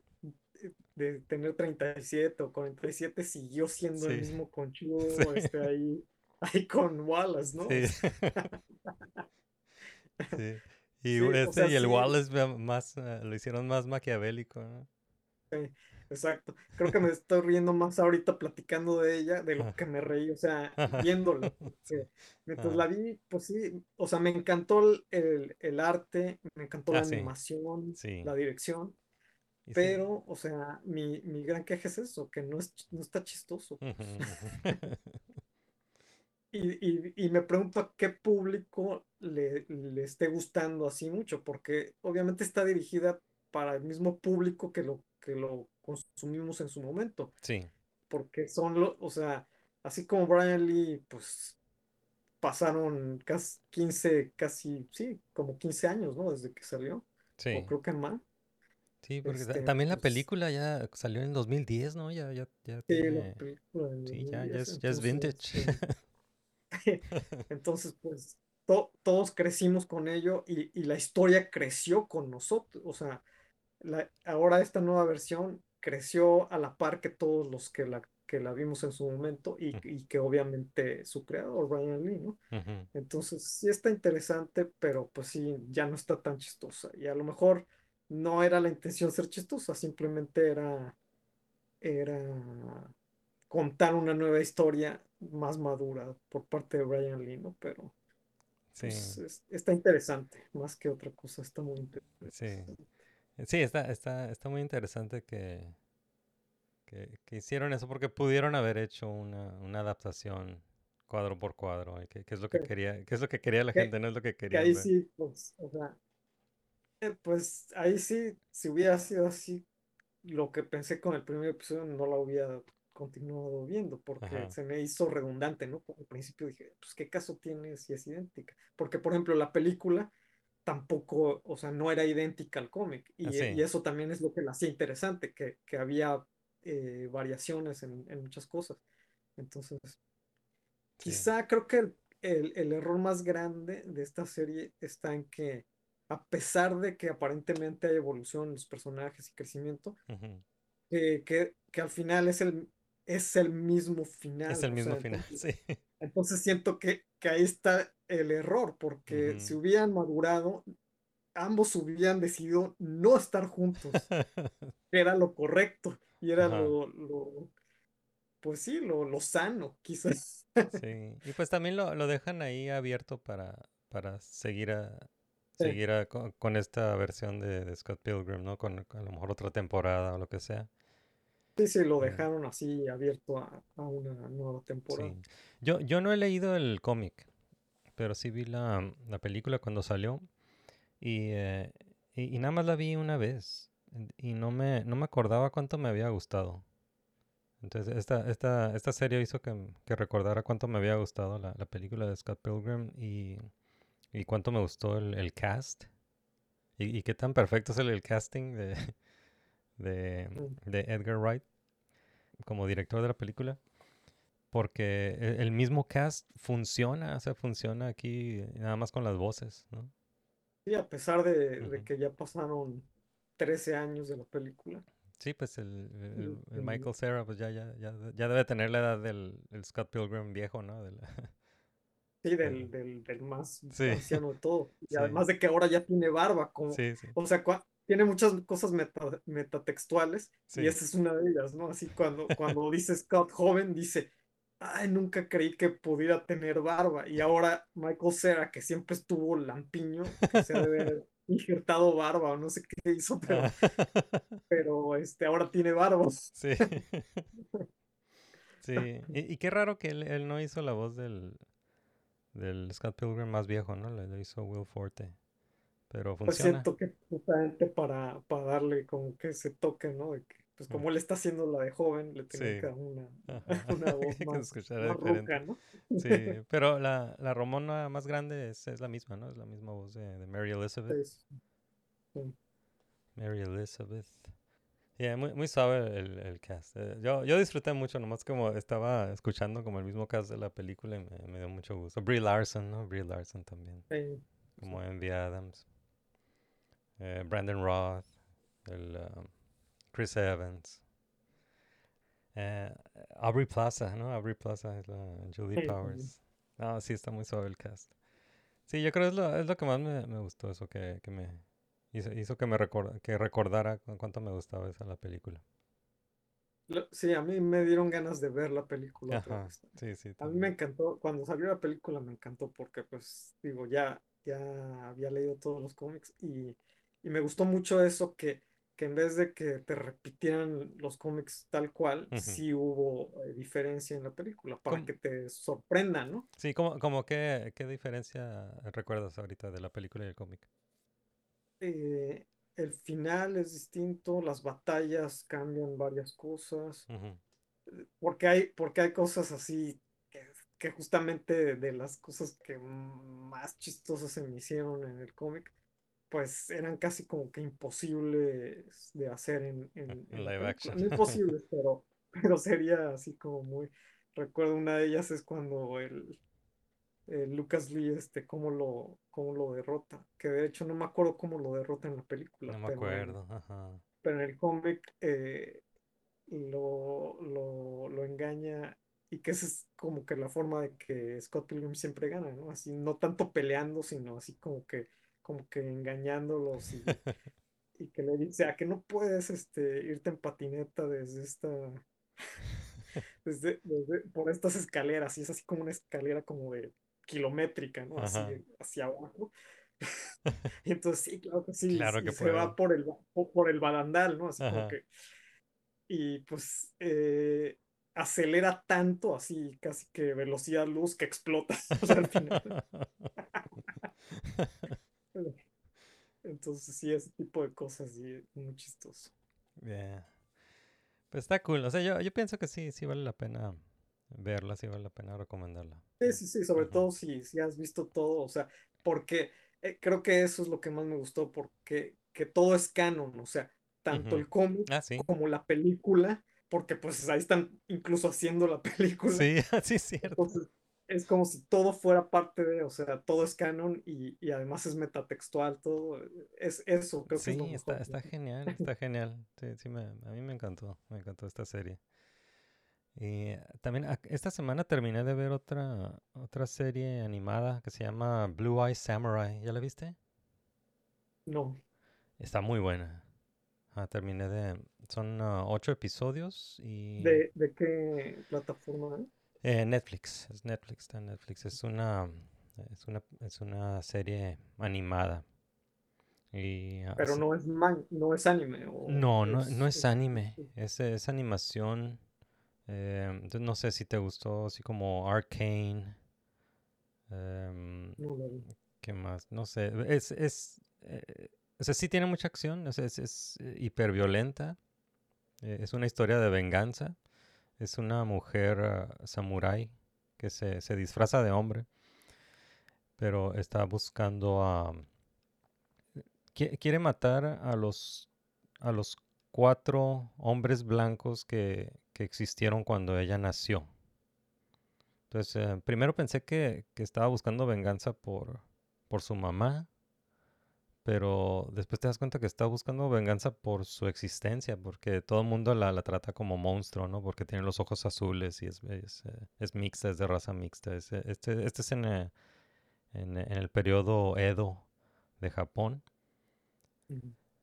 de tener 37 o 47, siguió siendo el mismo conchudo Sí. este, ahí, ahí con Wallace, ¿no? Sí. Sí. Y Sí, o este sea, y el sí. Wallace más eh, lo hicieron más maquiavélico, ¿no? Exacto. Creo que me estoy riendo más ahorita platicando de ella de lo que me reí, o sea, viéndola. porque mientras Ajá. la vi, pues sí, o sea, me encantó el, el- el arte, me encantó la Ah, sí. animación, Sí. la dirección, sí. pero, o sea, mi, mi gran queja es eso, que no, es, no está chistoso. Y, y- y me pregunto a qué público le, le esté gustando así mucho, porque obviamente está dirigida para el mismo público que lo, que lo consumimos en su momento. Sí, porque son los, o sea, así como Brian Lee, pues pasaron casi 15, casi, sí, como 15 años, ¿no? Desde que salió, sí. o creo que más. Sí, porque Este, también la pues- película ya salió en 2010, ¿no? Ya, ya, ya Sí, la película Sí, ya, ya 2010, es, ya es vintage. sí. Entonces, pues to- todos crecimos con ello y, y la historia creció con nosotros. O sea, la- ahora esta nueva versión creció a la par que todos los que la, que la vimos en su momento y, y que obviamente su creador, Brian Lee, ¿no? Entonces sí está interesante, pero pues sí, ya no está tan chistosa. Y a lo mejor no era la intención ser chistosa, simplemente era, era contar una nueva historia más madura por parte de Brian Lee, ¿no? Pero Sí, pues, es- está interesante, más que otra cosa, está muy sí. interesante. Sí, está, está, está muy interesante que, que, que hicieron eso porque pudieron haber hecho una, una adaptación cuadro por cuadro, que, que es lo que Sí. quería, que es lo que quería la gente, no es lo que Que querían ahí ver. sí, pues, o sea, eh, pues ahí sí, si hubiera sido así, lo que pensé con el primer episodio no la hubiera continuado viendo, porque Ajá. se me hizo redundante, ¿no? Al principio dije, pues, ¿qué caso tiene si es idéntica? Porque, por ejemplo, la película tampoco, o sea, no era idéntica al cómic, y, Ah, sí. y eso también es lo que la hacía interesante, que, que había eh, variaciones en, en muchas cosas. Entonces, Sí. Quizá creo que el, el- el error más grande de esta serie está en que, a pesar de que aparentemente hay evolución en los personajes y crecimiento, que, que al final es el, es el mismo final. Es el o mismo sea, final, entonces, sí. entonces siento que, que ahí está el error, porque si hubieran madurado, ambos hubieran decidido no estar juntos, que era lo correcto y era lo, lo, pues sí, lo, lo sano, quizás. Sí, y pues también lo, lo dejan ahí abierto para, para seguir a, Sí. seguir a- con, con esta versión de, de Scott Pilgrim, ¿no? Con, con a lo mejor otra temporada o lo que sea. Sí, sí, lo dejaron así abierto a, a una nueva temporada. Sí. Yo, yo no he leído el cómic, pero sí vi la, la película cuando salió y, eh, y, y nada más la vi una vez y no me, no me acordaba cuánto me había gustado. Entonces esta, esta, esta serie hizo que, que recordara cuánto me había gustado la, la película de Scott Pilgrim y, y cuánto me gustó el, el cast y, y qué tan perfecto es el, el casting de, de, Mm. de Edgar Wright como director de la película porque e- el mismo cast funciona, o sea, funciona aquí nada más con las voces, ¿no? Sí, a pesar de, que ya pasaron 13 años de la película. Sí, pues el, el- el- Michael Cera, pues ya, ya, ya, ya debe tener la edad del el Scott Pilgrim viejo, ¿no? Sí, del, del, del más Sí. anciano de todo. Y Sí. además de que ahora ya tiene barba, como, sí, o sea, tiene muchas cosas meta- metatextuales sí. y esa es una de ellas, ¿no? Así cuando, cuando dice Scott joven, dice, ay, nunca creí que pudiera tener barba. Y ahora Michael Cera, que siempre estuvo lampiño, que se ha de haber injertado barba o no sé qué hizo, pero, Ah, pero este, ahora tiene barba. sí. Sí, y, y qué raro que él, él no hizo la voz del, del Scott Pilgrim más viejo, ¿no? Le hizo Will Forte. Pero Pues funciona. siento que justamente para, para darle como que ese toque, ¿no? De que, pues como él está haciendo la de joven, le Sí. que dar una, una voz más, más ¿no? Sí, pero la, la Romona más grande es, es la misma, ¿no? Es la misma voz de, de Mary Elizabeth. Sí, sí. Mary Elizabeth. Yeah, muy, muy suave el, el cast. Eh, yo, yo disfruté mucho, nomás como estaba escuchando como el mismo cast de la película y me, me dio mucho gusto. Brie Larson, ¿no? Brie Larson también, como Envy Adams. Eh, Brandon Roth, el, um, Chris Evans. Eh, Aubrey Plaza, ¿no? Aubrey Plaza es la Julie Sí, Powers. No, sí, está muy suave el cast. Sí, yo creo que es lo, es lo que más me, me gustó, eso que, que me hizo, hizo que me recorda- que recordara cu- cuánto me gustaba esa la película. sí, a mí me dieron ganas de ver la película otra Ajá, vez. sí, sí. A mí me encantó, cuando salió la película me encantó porque pues digo, ya, ya había leído todos los cómics y, y me gustó mucho eso que, que en vez de que te repitieran los cómics tal cual, sí hubo eh, diferencia en la película para ¿Cómo? que te sorprenda, ¿no? Sí, como, como qué, qué diferencia recuerdas ahorita de la película y el cómic? Eh, el final es distinto, las batallas cambian varias cosas. Ujú. Porque hay, porque hay cosas así que, que justamente de las cosas que más chistosas se me hicieron en el cómic, pues eran casi como que imposibles de hacer en, en, live action. No imposibles, pero, pero sería así como muy... Recuerdo una de ellas es cuando el, el Lucas Lee, este, cómo lo, cómo lo derrota, que de hecho no me acuerdo cómo lo derrota en la película, No me pero en, acuerdo. Ajá. pero en el cómic eh, lo, lo, lo engaña y que esa es como que la forma de que Scott Pilgrim siempre gana, ¿no? Así, no tanto peleando, sino así como que, como que engañándolos y, y que le dice, a que no puedes este, irte en patineta desde esta, desde, desde- por estas escaleras, y es así como una escalera como de kilométrica, ¿no? Así hacia abajo. Y entonces sí, claro que sí, Claro que se va por el, por el barandal, ¿no? Así como que, y pues eh, acelera tanto, así casi que velocidad luz que explota, o sea, al final. Entonces sí, ese tipo de cosas, sí, muy chistoso. Yeah. Pues está cool. O sea, yo, yo pienso que sí, sí vale la pena verla, sí vale la pena recomendarla. Sí, sí, sí, sobre todo si, si has visto todo, o sea, porque eh, creo que eso es lo que más me gustó, porque que todo es canon, o sea, tanto el cómic Ah, sí. como la película, porque pues ahí están incluso haciendo la película. Sí, sí, es cierto. Entonces, es como si todo fuera parte de, o sea, todo es canon y, y además es metatextual, todo es eso, creo que es lo Sí, está, mejor. está genial, está genial. Sí, sí, me, a mí me encantó, me encantó esta serie. Y eh, también esta semana terminé de ver otra, otra serie animada que se llama Blue Eye Samurai. ¿Ya la viste? No, Está muy buena. Ah, terminé de... Son ah, ocho episodios y... ¿de, de qué plataforma? Eh, Netflix, es Netflix, está en Netflix. Es una, es una, es una serie animada. Y, Pero no es man, no es anime o No, no, no es, es es- anime, es, es animación. eh, entonces no sé si te gustó, así como Arcane. em, no. ¿qué más? No sé, es, es, eh, o sea, sí tiene mucha acción, sea, es, es eh, hiperviolenta. es una historia de venganza. Es una mujer ah, samurái que se, se disfraza de hombre, pero está buscando a... qui- Quiere matar a los, a los cuatro hombres blancos que, que existieron cuando ella nació. Entonces, eh, primero pensé que, que estaba buscando venganza por, por su mamá, pero después te das cuenta que está buscando venganza por su existencia, porque todo el mundo la, la trata como monstruo, ¿no? Porque tiene los ojos azules y es, es, eh, es mixta, es de raza mixta. Es, eh, este, este es en, eh, en, en el periodo Edo de Japón.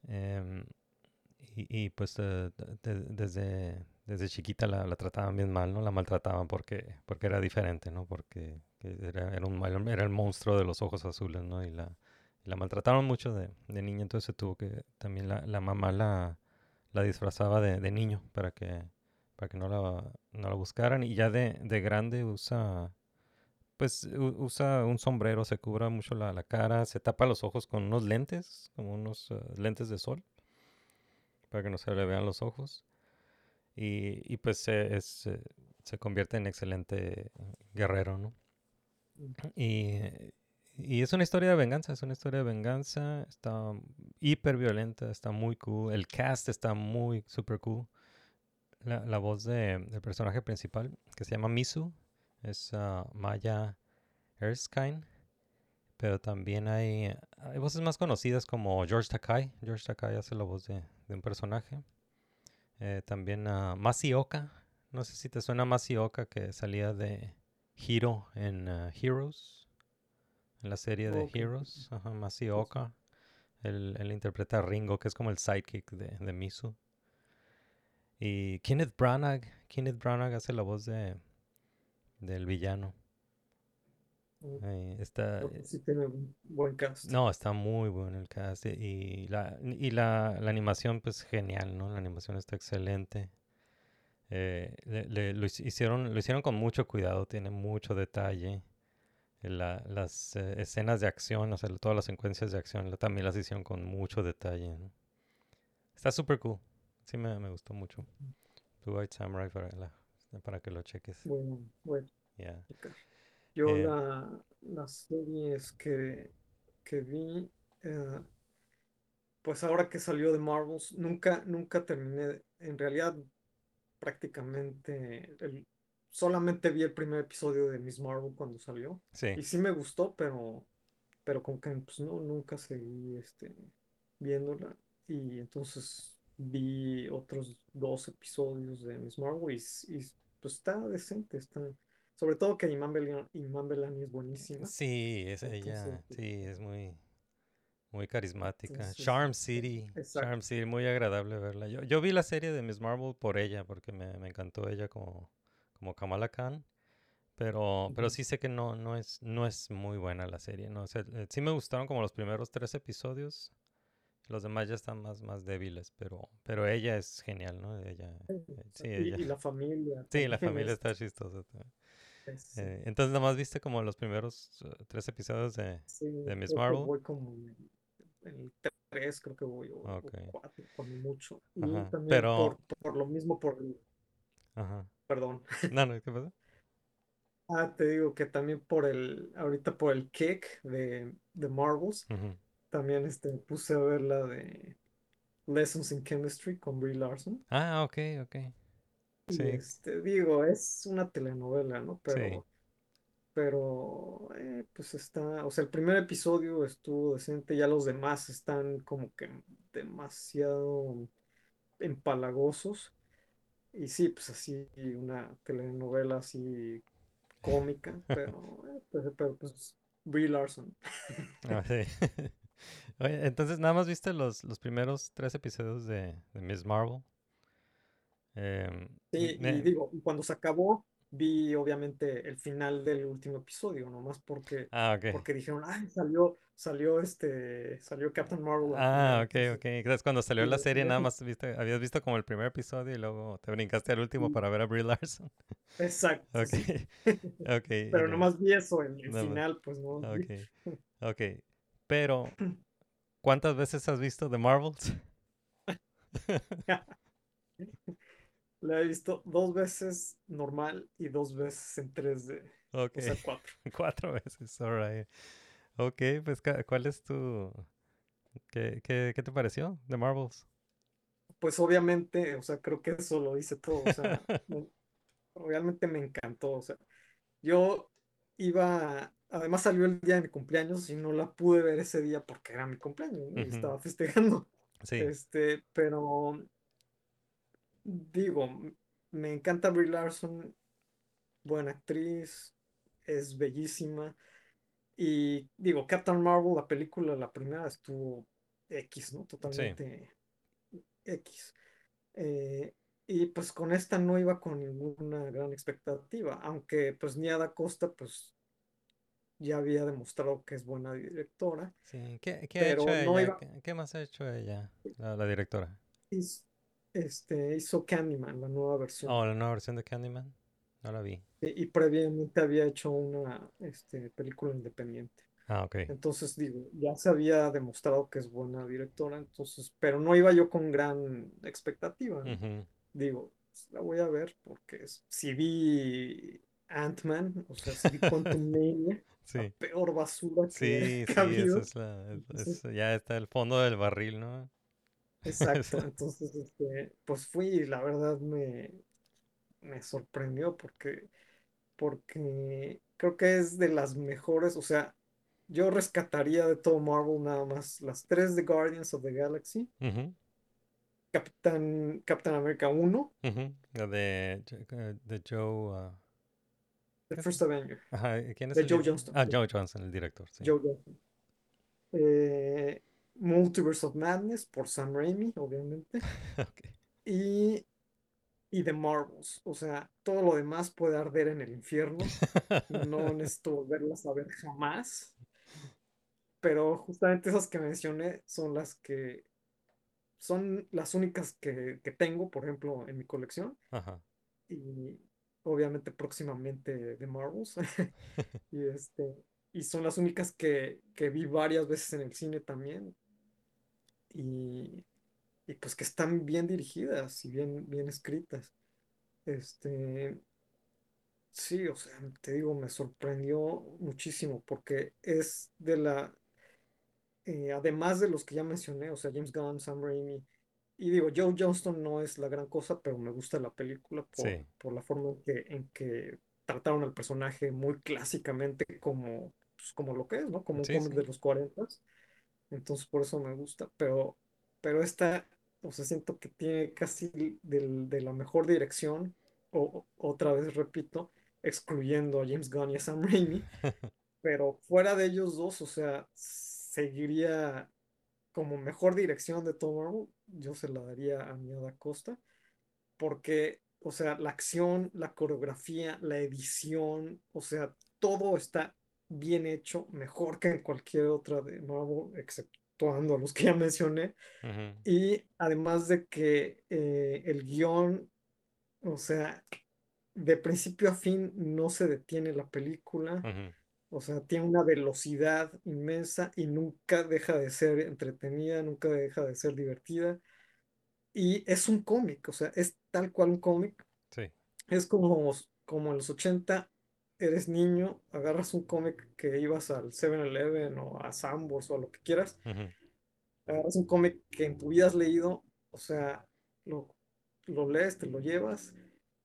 Em, y, y, pues eh, de- de- desde, desde chiquita la, la trataban bien mal, ¿no? La maltrataban porque, porque era diferente, ¿no? Porque que era, era, un, era el monstruo de los ojos azules, ¿no? Y la, la maltrataron mucho de, de niña, entonces se tuvo que, también la, la mamá la, la disfrazaba de, de niño para que, para que no la, no la buscaran. Y ya de, de grande usa, pues usa un sombrero, se cubre mucho la, la cara, se tapa los ojos con unos lentes, como unos eh, lentes de sol, para que no se le vean los ojos. Y, y pues se, es, se convierte en excelente guerrero, ¿no? Y, y es una historia de venganza, es una historia de venganza. Está hiper violenta, está muy cool. El cast está muy super cool. La, la voz de, del personaje principal, que se llama Misu, es ah, Maya Erskine. Pero también hay, hay voces más conocidas como George Takai. George Takai hace la voz de, de un personaje. Eh, también uh, Masioka. No sé si te suena Masioka que salía de Hiro en uh, Heroes. En la serie de. Heroes. Ajá, Masioka. Él, él interpreta a Ringo, que es como el sidekick de, de Misu. Y Kenneth Branagh. Kenneth Branagh hace la voz de del villano. Ahí está, sí tiene un buen cast. no, está muy bueno el cast y- la, y la, la animación pues genial, ¿no? La animación está excelente. Eh, le- le- lo hic- hicieron, lo hicieron con mucho cuidado, tiene mucho detalle. La- las eh, escenas de acción, o sea, todas las secuencias de acción la- también las hicieron con mucho detalle, ¿no? Está súper cool. Sí me, me gustó mucho. Blue White Samurai para, la- para que lo cheques. Bueno, bueno, Yeah. Yo Eh, la, las series que, que vi, eh, pues ahora que salió de Marvels, nunca, nunca terminé, en realidad prácticamente, el- solamente vi el primer episodio de Miss Marvel cuando salió. Sí. Y sí me gustó, pero, pero como que pues no, nunca seguí este, viéndola. Y entonces vi otros dos episodios de Miss Marvel y, y pues está decente, está. Sobre todo que Iman Bellani es buenísima. Sí, es Entonces, ella, sí, es muy, muy carismática. entonces, Charm City, exacto. Charm City, muy agradable verla. Yo, yo vi la serie de Miss Marvel por ella, porque me, me encantó ella como, como Kamala Khan, pero, pero sí sé que no, no es, no es muy buena la serie, ¿no? O sea, eh, sí me gustaron como los primeros tres episodios, los demás ya están más, más débiles, pero, pero ella es genial, ¿no? Ella, eh, sí, Y, ella. y la familia Sí, la familia es- está chistosa. también. Eh, entonces, nada más viste como los primeros eh, tres episodios de, sí, de Miss Marvel. voy como en el 3, creo que voy, o, o Ok. 4, cuando mucho. Y Ajá, también pero- por, por lo mismo, por Ajá. Perdón. No, no, ¿qué pasa? Ah, te digo que también por el, ahorita por el kick de, de Marvels, también este, puse a ver la de Lessons in Chemistry con Brie Larson. Ah, ok, ok. Y Sí, este, digo, es una telenovela, ¿no? Sí. Pero, pero, eh, pues está, o sea, el primer episodio estuvo decente, ya los demás están como que demasiado empalagosos. Y sí, pues así, una telenovela así cómica, pero, eh, pues, pero pues Brie Larson. Ah, sí. Oye, entonces nada más viste los, los primeros tres episodios de, de Miss Marvel. Em, Sí, me- y digo, cuando se acabó, vi obviamente el final del último episodio, nomás porque, Ah, porque dijeron, ay, salió, salió este, salió Captain Marvel Ah, final", ok, ok. Entonces cuando salió y la serie nada más viste, habías visto como el primer episodio y luego te brincaste al último para ver a Brie Larson. Exacto, Ok, sí. Pero no- nomás vi eso, el, el final, pues no. Ok, ok. Pero, ¿cuántas veces has visto The Marvels? La he visto dos veces normal y dos veces en 3D, Ok. o sea, cuatro. Cuatro veces, alright. Ok, pues ¿cuál es tu... ¿Qué, qué, qué te pareció de Marvels? Pues obviamente, o sea, creo que eso lo hice todo, o sea, me- realmente me encantó, o sea, yo iba, además salió el día de mi cumpleaños y no la pude ver ese día porque era mi cumpleaños ¿no? y estaba festejando, Sí, este, pero digo, me encanta Brie Larson, buena actriz, es bellísima y digo, Captain Marvel, la película, la primera estuvo X, ¿no? Totalmente X. Eh, y pues con esta no iba con ninguna gran expectativa, aunque pues Nia Da Costa pues ya había demostrado que es buena directora. sí. ¿Qué, qué ha pero hecho no ella? iba- ¿Qué, qué más ha hecho ella, la, la directora? Hiz- este, hizo Candyman, la nueva versión. Oh, la nueva versión de Candyman. No la vi. Y, y previamente había hecho una este, película independiente. Ah, ok. Entonces digo, ya se había demostrado que es buena directora, entonces, pero no iba yo con gran expectativa. Digo, pues, la voy a ver porque si vi Ant-Man, o sea, si vi Quantumania, Sí. peor basura Sí, que, sí, que ha esa habido. es la, es- ya está el fondo del barril, ¿no? Exacto, entonces, este, pues fui y la verdad me, me sorprendió porque, porque creo que es de las mejores, o sea, yo rescataría de todo Marvel nada más las tres de Guardians of the Galaxy, Ujú, Capitán, Captain America 1, ujú, La de, eh, de Joe. ah, The First Avenger, ajá, ¿quién es de el Joe Johnston, Ah, Joe Johnson, el director, sí. Joe Johnston. Eh, Multiverse of Madness por Sam Raimi, obviamente, y, y The Marvels, o sea, todo lo demás puede arder en el infierno, no necesito volverlas a ver jamás, pero justamente esas que mencioné son las que son las únicas que, que tengo, por ejemplo, en mi colección. Ajá. y obviamente próximamente de Marvels. Y este, y son las únicas que, que vi varias veces en el cine también. Y, y pues que están bien dirigidas y bien, bien escritas. Este, sí, o sea, te digo, me sorprendió muchísimo porque es de la, eh, además de los que ya mencioné, o sea, James Gunn, Sam Raimi, y digo, Joe Johnston no es la gran cosa, pero me gusta la película por, Sí. por la forma en que, en que trataron al personaje muy clásicamente como, pues, como lo que es, ¿no? Como un Sí, cómic sí. de los 40. Entonces por eso me gusta, pero, pero esta, o sea, siento que tiene casi del- de la mejor dirección, o otra vez repito, excluyendo a James Gunn y a Sam Raimi, pero fuera de ellos dos, o sea, seguiría como mejor dirección de Marvel, yo se la daría a Nia Da Costa, porque, o sea, la acción, la coreografía, la edición, o sea, todo está bien hecho, mejor que en cualquier otra de Marvel, exceptuando los que ya mencioné, Ujú, y además de que eh, el guion, o sea, de principio a fin no se detiene la película. ujú, O sea, tiene una velocidad inmensa y nunca deja de ser entretenida, nunca deja de ser divertida. Y es un cómic, o sea, es tal cual un cómic. Sí. Es como, como en los 80, eres niño, agarras un cómic que ibas al 7-Eleven o a Sambors o a lo que quieras, ujú, agarras un cómic que en tu vida has leído, o sea, lo, lo lees, te lo llevas,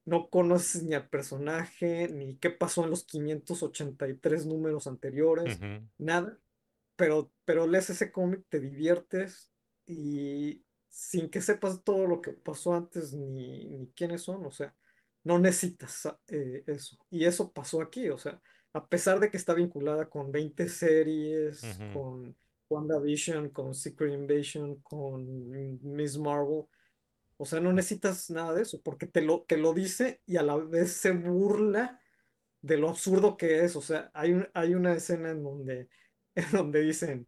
no conoces ni al personaje, ni qué pasó en los 583 números anteriores, nada, pero, pero lees ese cómic, te diviertes y sin que sepas todo lo que pasó antes ni, ni quiénes son, o sea, no necesitas eh, eso. Y eso pasó aquí, o sea, a pesar de que está vinculada con 20 series, ujú. con WandaVision, con Secret Invasion, con Miss Marvel, o sea, no necesitas nada de eso, porque te lo, te lo dice y a la vez se burla de lo absurdo que es. O sea, hay, un- hay una escena en donde, en donde dicen,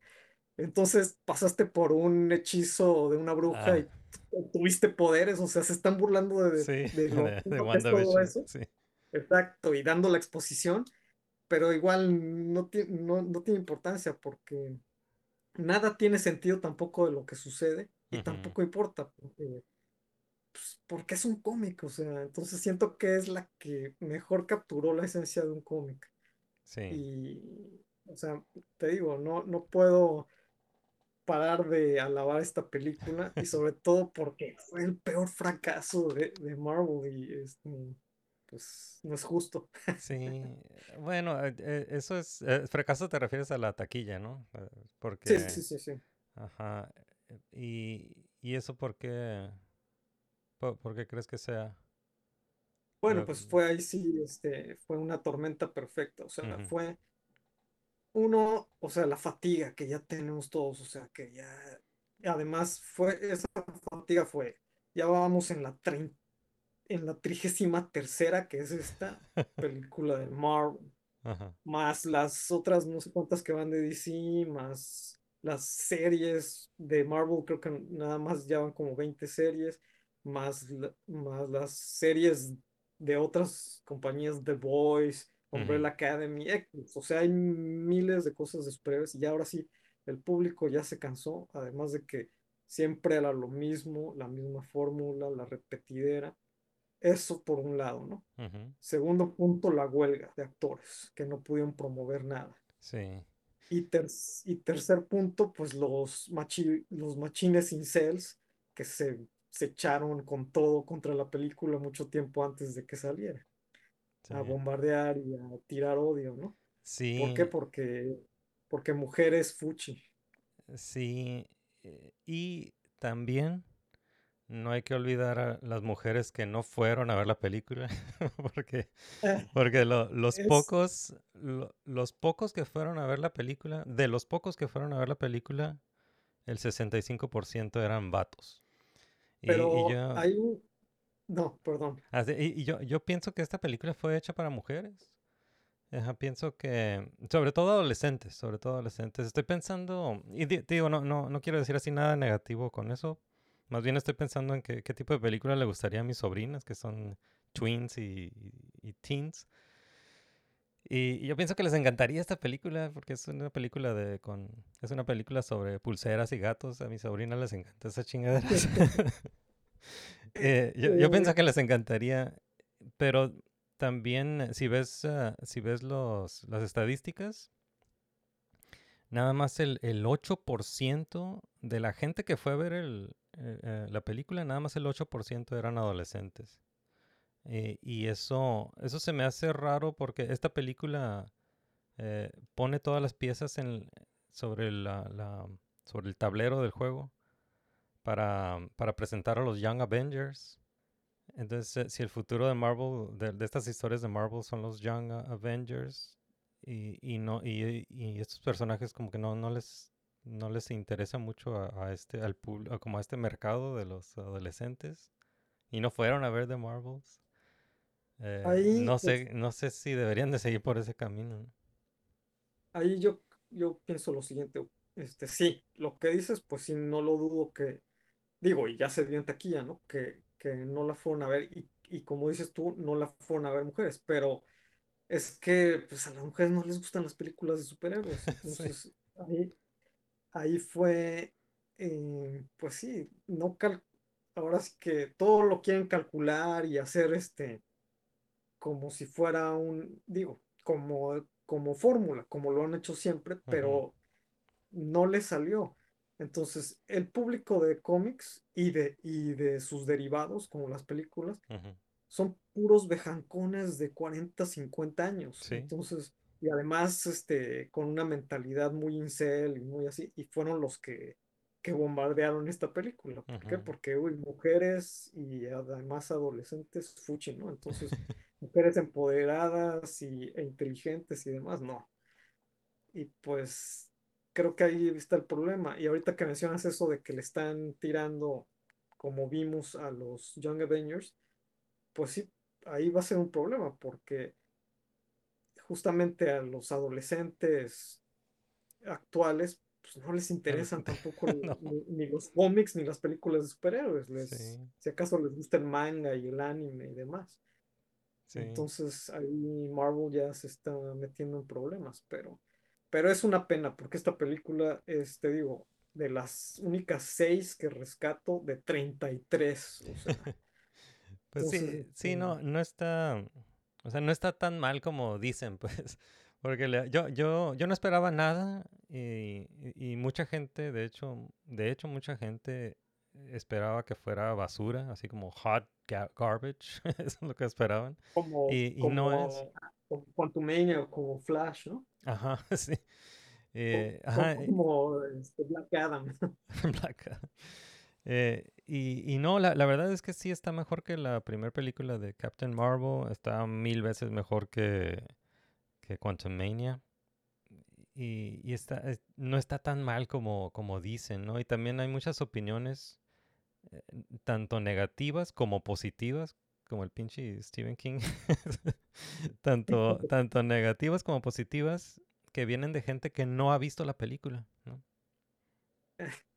entonces pasaste por un hechizo de una bruja Ah, y tuviste poderes. O sea, se están burlando de, sí, de lo de, de todo eso. sí. Exacto, y dando la exposición, pero igual no, no, no tiene importancia porque nada tiene sentido tampoco de lo que sucede y tampoco importa. porque pues, porque es un cómic, o sea, entonces siento que es la que mejor capturó la esencia de un cómic. Sí, Y, o sea, te digo, no, no puedo parar de alabar esta película y sobre todo porque fue el peor fracaso de, de Marvel y este, pues no es justo. sí. Bueno, eh, eh, eso es, eh, fracaso te refieres a la taquilla, ¿no? Eh, Sí, Porque, sí, sí, sí. ajá, y, y eso por qué, por, por qué crees que sea? Bueno, pues fue ahí sí, este, fue una tormenta perfecta, o sea, fue uno, o sea, la fatiga que ya tenemos todos, o sea, que ya, además fue, esa fatiga fue, ya vamos en la trein- en la trigésima tercera, que es esta película de Marvel, Ajá, más las otras no sé cuántas que van de DC, más las series de Marvel, creo que nada más ya van como 20 series, más, más las series de otras compañías, The Boys, ujú, Umbrella Academy, X, o sea, hay miles de cosas de superhéroes y ahora sí, el público ya se cansó, además de que siempre era lo mismo, la misma fórmula, la repetidera. Eso por un lado, ¿no? Segundo punto, la huelga de actores, que no pudieron promover nada. Sí. Y, ter- y tercer punto, pues los, machi- los machines incels que se, se echaron con todo contra la película mucho tiempo antes de que saliera, Sí. a bombardear y a tirar odio, ¿no? ¿Por qué? Sí, Porque, porque mujeres fuchi. sí. eh, Y también no hay que olvidar a las mujeres que no fueron a ver la película, porque, porque lo- los es, pocos, lo- los pocos que fueron a ver la película, de los pocos que fueron a ver la película, el 65% eran vatos. Y, y pero hay un... No, perdón. así- y, y yo, yo pienso que esta película fue hecha para mujeres. Ajá, pienso que, sobre todo adolescentes, sobre todo adolescentes. Estoy pensando, y di- digo, no, no, no quiero decir así nada negativo con eso. Más bien estoy pensando en qué, qué tipo de película le gustaría a mis sobrinas, que son twins y, y- y teens. Y, y yo pienso que les encantaría esta película, porque es una película de, con, es una película sobre pulseras y gatos. A mis sobrinas les encanta esa chingadera. Eh, yo, yo pienso Eh, que les encantaría, pero también eh, si ves, ah, si ves los, las estadísticas, nada más el, el 8% de la gente que fue a ver el, eh, eh, la película, nada más el 8% eran adolescentes. Eh, y eso, eso se me hace raro porque esta película pone todas las piezas en, sobre, la, la- sobre el tablero del juego para, para presentar a los Young Avengers. Entonces, eh, si el futuro de Marvel, de, de estas historias de Marvel son los Young Avengers y, y no y, y estos personajes como que no, no les no les interesa mucho a, a este al a como a este mercado de los adolescentes y no fueron a ver The Marvels. eh, ahí, no pues, sé no sé si deberían de seguir por ese camino. ¿no? ahí yo, yo pienso lo siguiente. Este, sí, lo que dices, pues sí, no lo dudo que, digo, y ya se vio en taquilla, ¿no? Que, que no la fueron a ver y, y como dices tú, no la fueron a ver mujeres, pero es que pues a las mujeres no les gustan las películas de superhéroes, Sí. entonces ahí, ahí fue, eh, pues sí, no cal- ahora sí que todo lo quieren calcular y hacer este, como si fuera un, digo, como, como fórmula, como lo han hecho siempre, pero no le salió. Entonces, el público de cómics y de, y de sus derivados, como las películas, son puros bejancones de 40, 50 años. Sí, Entonces, y además, este, con una mentalidad muy incel y muy así, y fueron los que, que bombardearon esta película. ¿Por qué? Porque, uy, mujeres y además adolescentes, fuchi, ¿no? Entonces, mujeres empoderadas y, e inteligentes y demás, no. Y pues creo que ahí está el problema. Y ahorita que mencionas eso de que le están tirando, como vimos, a los Young Avengers, pues sí, ahí va a ser un problema porque justamente a los adolescentes actuales, pues no les interesan inter- tampoco No, ni, ni los cómics ni las películas de superhéroes. Les, sí, si acaso les gusta el manga y el anime y demás. sí. Entonces ahí Marvel ya se está metiendo en problemas, pero, pero es una pena porque esta película es, te digo, de las únicas seis que rescato de 33, o sea, Pues entonces, sí, sí, no, este, no está, o sea, no está tan mal como dicen, pues, porque le- yo, yo, yo no esperaba nada y, y- mucha gente, de hecho, de hecho, mucha gente esperaba que fuera basura, así como hot ga- garbage, eso es lo que esperaban, como, y, y no es, como, como Quantumania o como Flash, ¿no? Ajá, sí, eh, o ajá, como este, Black Adam. Black Adam. Eh, y, y no, la, la verdad es que sí está mejor que la primera película de Captain Marvel. Está mil veces mejor que, que Quantumania. Y, y está, es- no está tan mal como, como dicen, ¿no? Y también hay muchas opiniones, eh, tanto negativas como positivas, como el pinche Stephen King. Tanto, tanto negativas como positivas que vienen de gente que no ha visto la película, ¿no?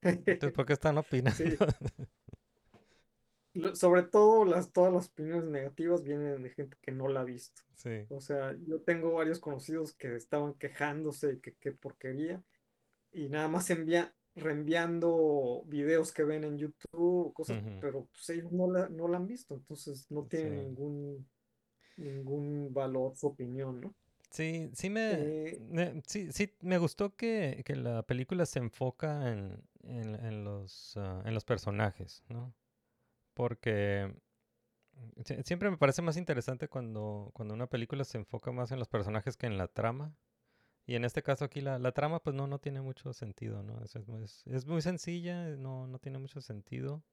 Entonces, ¿por qué están opinando? Sí, sobre todo las, todas las opiniones negativas vienen de gente que no la ha visto. Sí. O sea, yo tengo varios conocidos que estaban quejándose y que qué porquería, y nada más envía, reenviando videos que ven en YouTube, cosas, pero pues, ellos no la, no la han visto, entonces no tiene Sí. ningún, ningún valor su opinión, ¿no? Sí, sí me, Eh, me- sí, sí, me gustó que, que la película se enfoca en, en, en los, ah, en los personajes, ¿no? Porque sie- siempre me parece más interesante cuando, cuando una película se enfoca más en los personajes que en la trama. Y en este caso aquí la, la trama pues no, no tiene mucho sentido, ¿no? Es, es muy- es- es muy sencilla, no, no tiene mucho sentido.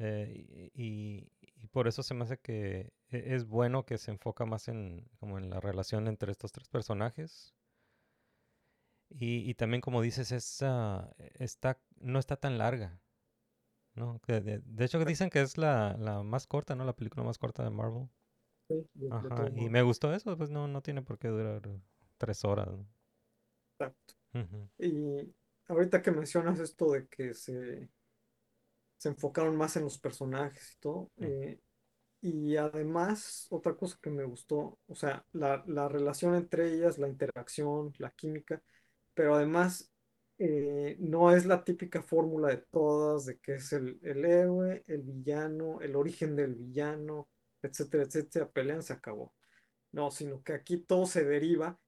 eh, y, por eso se me hace que e- es bueno que se enfoca más en, como en la relación entre estos tres personajes. Y, y también como dices, es, ah, está, no está tan larga. ¿no? Que de, de hecho dicen que es la, la más corta, ¿no? La película más corta de Marvel. sí, de- de Ajá, y me gustó eso, pues no, no tiene por qué durar tres horas. Exacto. Y ahorita que mencionas esto de que se, se enfocaron más en los personajes y todo, eh, y además otra cosa que me gustó, o sea, la, la relación entre ellas, la interacción, la química, pero además eh, no es la típica fórmula de todas, de que es el, el héroe, el villano, el origen del villano, etcétera, etcétera, pelean, se acabó. No, sino que aquí todo se deriva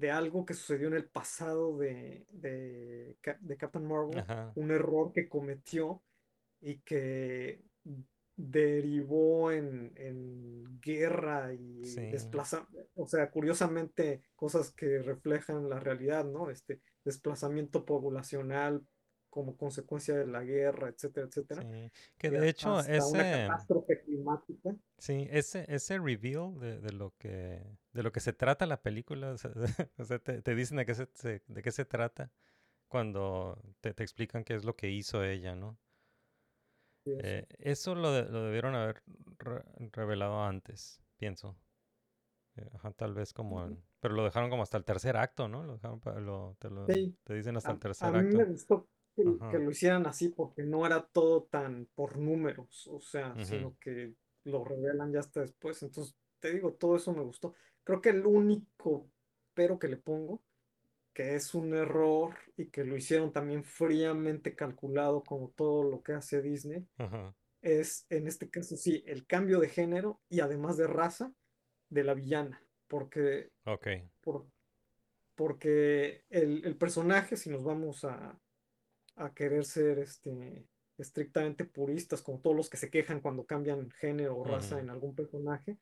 de algo que sucedió en el pasado de, de, de Captain Marvel, Ajá. un error que cometió y que derivó en, en guerra y Sí. desplaza, o sea, curiosamente cosas que reflejan la realidad, ¿no? Este desplazamiento poblacional como consecuencia de la guerra, etcétera, etcétera. Sí, que de hecho hasta una ese, catástrofe climática. sí, ese, ese reveal de, de lo que, de lo que se trata la película, o sea, o sea, te, te dicen de qué se, de qué se trata cuando te, te explican qué es lo que hizo ella, ¿no? Eh, eso lo, de- lo debieron haber re- revelado antes, pienso. Eh, Ajá, tal vez como, pero lo dejaron como hasta el tercer acto, ¿no? Lo dejaron lo- te, lo, Sí. te dicen hasta A, el a tercer mí me acto. gustó que, lo hicieran así porque no era todo tan por números, o sea, sino que lo revelan ya hasta después. Entonces, te digo, todo eso me gustó. Creo que el único pero que le pongo, que es un error y que lo hicieron también fríamente calculado como todo lo que hace Disney, Ajá. es en este caso sí, el cambio de género y además de raza de la villana, porque por, porque el, el personaje, si nos vamos a, a querer ser este, estrictamente puristas, como todos los que se quejan cuando cambian género o raza en algún personaje,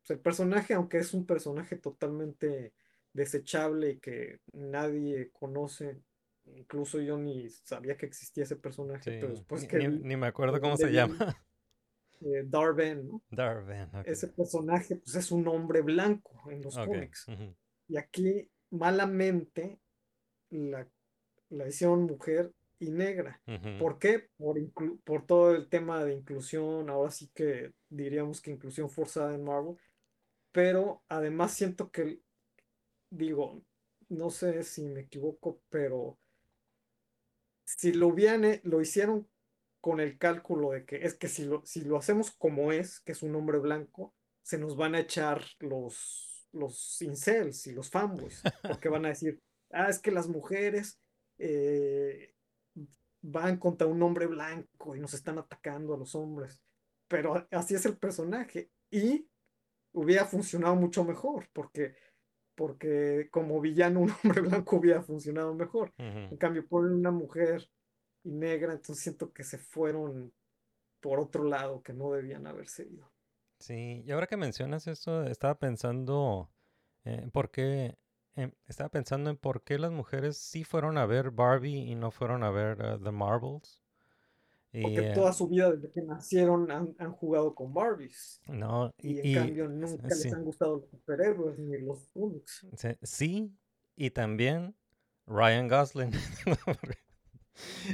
pues el personaje, aunque es un personaje totalmente desechable y que nadie conoce, incluso yo ni sabía que existía ese personaje, Sí, pero después ni, que ni- vi ni me acuerdo cómo se llama. eh, Darben, ¿no? Darwin, ok. Ese personaje, pues es un hombre blanco en los cómics. Y aquí, malamente, la, la hicieron mujer y negra. ¿Por qué? Por, todo el tema de inclusión, ahora sí que diríamos que inclusión forzada en Marvel, pero además siento que, digo, no sé si me equivoco, pero si lo he- lo hicieron con el cálculo de que es que si lo, si lo hacemos como es, que es un hombre blanco, se nos van a echar los, los incels y los fanboys, porque van a decir, ah, es que las mujeres eh, van contra un hombre blanco y nos están atacando a los hombres, pero así es el personaje y hubiera funcionado mucho mejor, porque, porque como villano un hombre blanco hubiera funcionado mejor. En cambio, ponen una mujer y negra, entonces siento que se fueron por otro lado que no debían haberse ido. Sí, y ahora que mencionas eso, estaba pensando eh, por em, estaba pensando en por qué las mujeres sí fueron a ver Barbie y no fueron a ver uh, The Marvels. Y Porque eh, toda su vida desde que nacieron han, han jugado con Barbies. no, Y en y, cambio nunca les han gustado los superhéroes ni los cómics. sí, y también Ryan Gosling.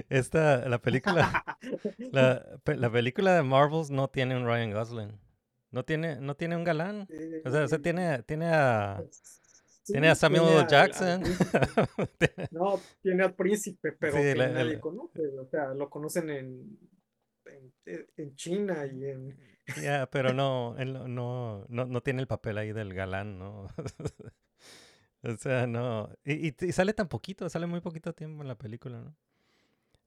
Esta, la película, la, pe- la película de Marvels no tiene un Ryan Gosling. No tiene, no tiene un galán. O sea, o sea, tiene, tiene a, tiene a Samuel tiene Jackson. No, tiene al príncipe, pero Sí, que la- nadie conoce. O sea, lo conocen en, en, en China y en... Ya, pero no, él no, no, no, tiene el papel ahí del galán, ¿no? O sea, no. Y, y, y sale tan poquito, sale muy poquito tiempo en la película, ¿no?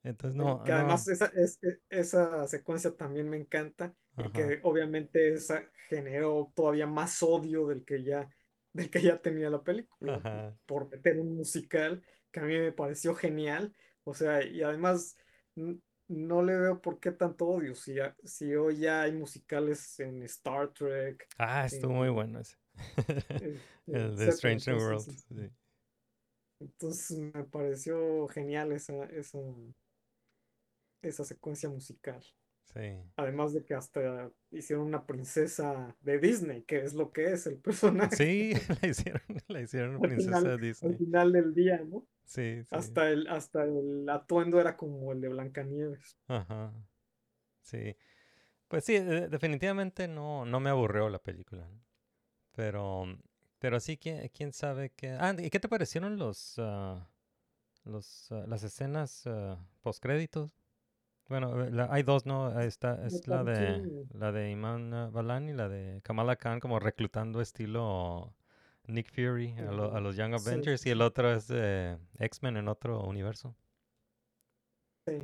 Entonces no, que además no. esa, es- e- esa secuencia también me encanta y que obviamente esa generó todavía más odio del que ya, del que ya tenía la película Ajá. por meter un musical que a mí me pareció genial. O sea, y además no le veo por qué tanto odio. Si, ya- si hoy ya hay musicales en Star Trek, Ah, estuvo muy en, bueno ese. en- etcétera. Strange New World. Sí. entonces me pareció genial esa, esa, esa secuencia musical. Sí. Además de que hasta hicieron una princesa de Disney, que es lo que es el personaje Sí, la hicieron, la hicieron al princesa final, al Disney. final del día, ¿no? Sí, sí. Hasta el, hasta el atuendo era como el de Blancanieves. Ajá. Sí. Pues sí, de- definitivamente no, no me aburrió la película. ¿no? Pero, pero sí, quién, quién sabe qué. Ah, ¿y qué te parecieron los, ah, los, ah, las escenas uh, postcréditos? Bueno, eh, la- hay dos, ¿no? Me es la de la de Iman Vellani y la de Kamala Khan como reclutando estilo Nick Fury a, lo- a eh, los Young sí, Avengers y el otro es de X-Men en otro universo. sí.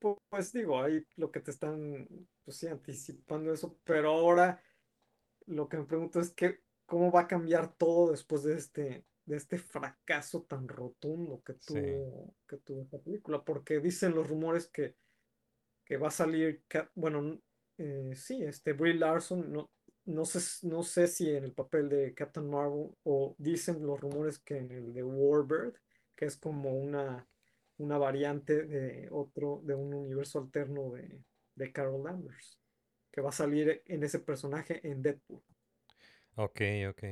Pu- Pues digo, ahí lo que te están, pues sí, anticipando eso, pero ahora lo que me pregunto es que, ¿cómo va a cambiar todo después de este, de este fracaso tan rotundo que Sí. tuvo, que tuvo esta película? Porque dicen los rumores que que va a salir, bueno, eh, sí, este Brie Larson, no, no sé, no sé si en el papel de Captain Marvel o dicen los rumores que en el de Warbird, que es como una, una variante de otro, de un universo alterno de, de Carol Danvers, que va a salir en ese personaje en Deadpool. Ok, ok.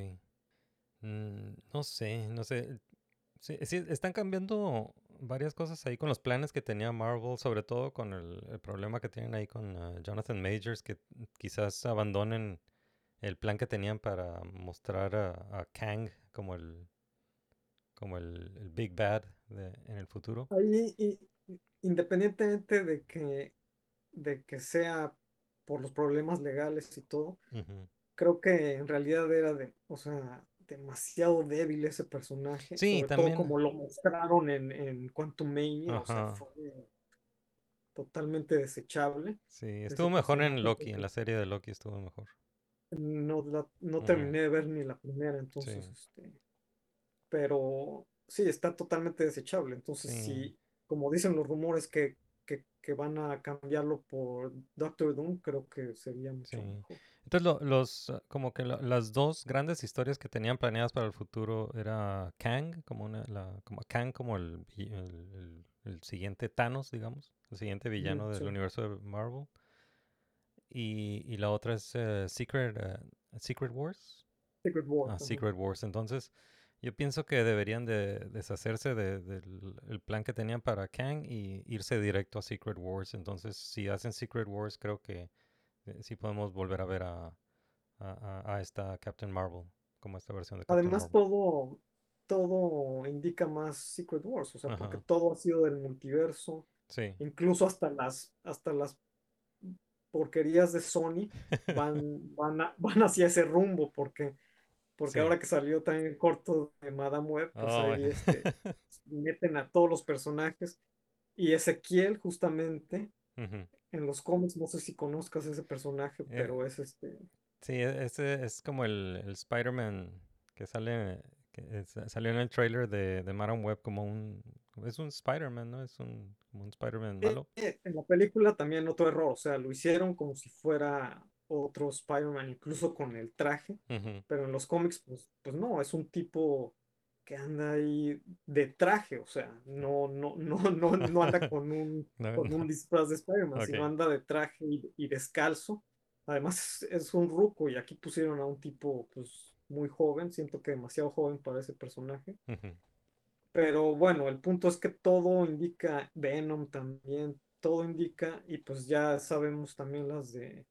Mm, no sé, no sé. Sí, sí, están cambiando varias cosas ahí con los planes que tenía Marvel, sobre todo con el, el problema que tienen ahí con ah, Jonathan Majors, que quizás abandonen el plan que tenían para mostrar a, a Kang como el, como el, el Big Bad de- en el futuro. Ahí, y- independientemente de que, de que sea por los problemas legales y todo, creo que en realidad era de, o sea, demasiado débil ese personaje, Sí, sobre todo también. como lo mostraron en, en Quantum Mania, o sea, fue totalmente desechable Sí, estuvo mejor en Loki, en la serie de Loki estuvo mejor. no, la- no terminé de ver ni la primera, Sí, entonces, este, pero sí, está totalmente desechable, entonces sí, como dicen los rumores que, que, que van a cambiarlo por Doctor Doom, creo que sería mucho sí. mejor. Entonces, lo- los, ah, como que la- las dos grandes historias que tenían planeadas para el futuro era Kang, como una, la, como Kang como el, el, el- el siguiente Thanos, digamos, el siguiente villano del sí, universo de Marvel. Y, y la otra es eh, Secret, eh, Secret Wars. Secret Wars, Ah. Secret Wars. Entonces, yo pienso que deberían de deshacerse de- del el plan que tenían para Kang y irse directo a Secret Wars. Entonces, si hacen Secret Wars, creo que sí podemos volver a ver a, a, esta Captain Marvel, como esta versión de Captain Además, Marvel. todo, todo indica más Secret Wars, o sea, porque todo ha sido del multiverso, sí, incluso hasta las, hasta las porquerías de Sony van, van, a- van hacia ese rumbo, porque, porque sí. ahora que salió también el corto de Madame Web, pues Oh, ahí este, meten a todos los personajes, y Ezequiel justamente. En los cómics, no sé si conozcas ese personaje, Eh, pero es este, sí, e- ese es como el, el Spider-Man que sale, que es- salió en el trailer de, de Madame Web como un, es un Spider-Man, ¿no? Es un, como un Spider-Man Eh, malo. eh, En la película también otro error, o sea, lo hicieron como si fuera otro Spider-Man, incluso con el traje, pero en los cómics, pues, pues no, es un tipo que anda ahí de traje, o sea, no, no, no, no, no anda con un, No, con un disfraz de Spider-Man, sino Ok. anda de traje y, y descalzo. Además es, es un ruco y aquí pusieron a un tipo pues muy joven, siento que demasiado joven para ese personaje. Ujú. Pero bueno, el punto es que todo indica, Venom también, todo indica, y pues ya sabemos también las de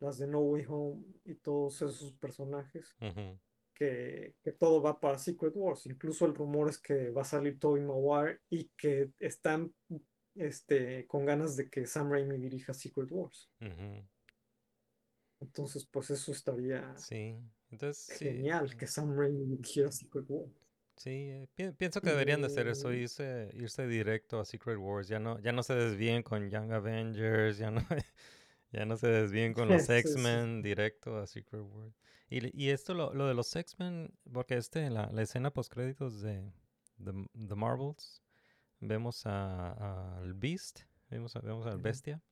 las de No Way Home y todos esos personajes, Ujú. Que, que todo va para Secret Wars. Incluso el rumor es que va a salir Tobey Maguire y que están este, con ganas de que Sam Raimi dirija Secret Wars. Entonces, pues eso estaría Sí, entonces sí, genial, que Sam Raimi dirigiera Secret Wars. Sí, eh, pi- pienso que deberían de hacer eso, irse, irse directo a Secret Wars. Ya no, ya no se desvíen con Young Avengers, ya no, ya no se desvíen con los Sí, sí. X-Men directo a Secret Wars. Y, y esto, lo, lo de los X-Men, porque este, la, la escena post créditos de The, The Marvels, vemos a- al Beast, vemos, a- vemos al. Bestia.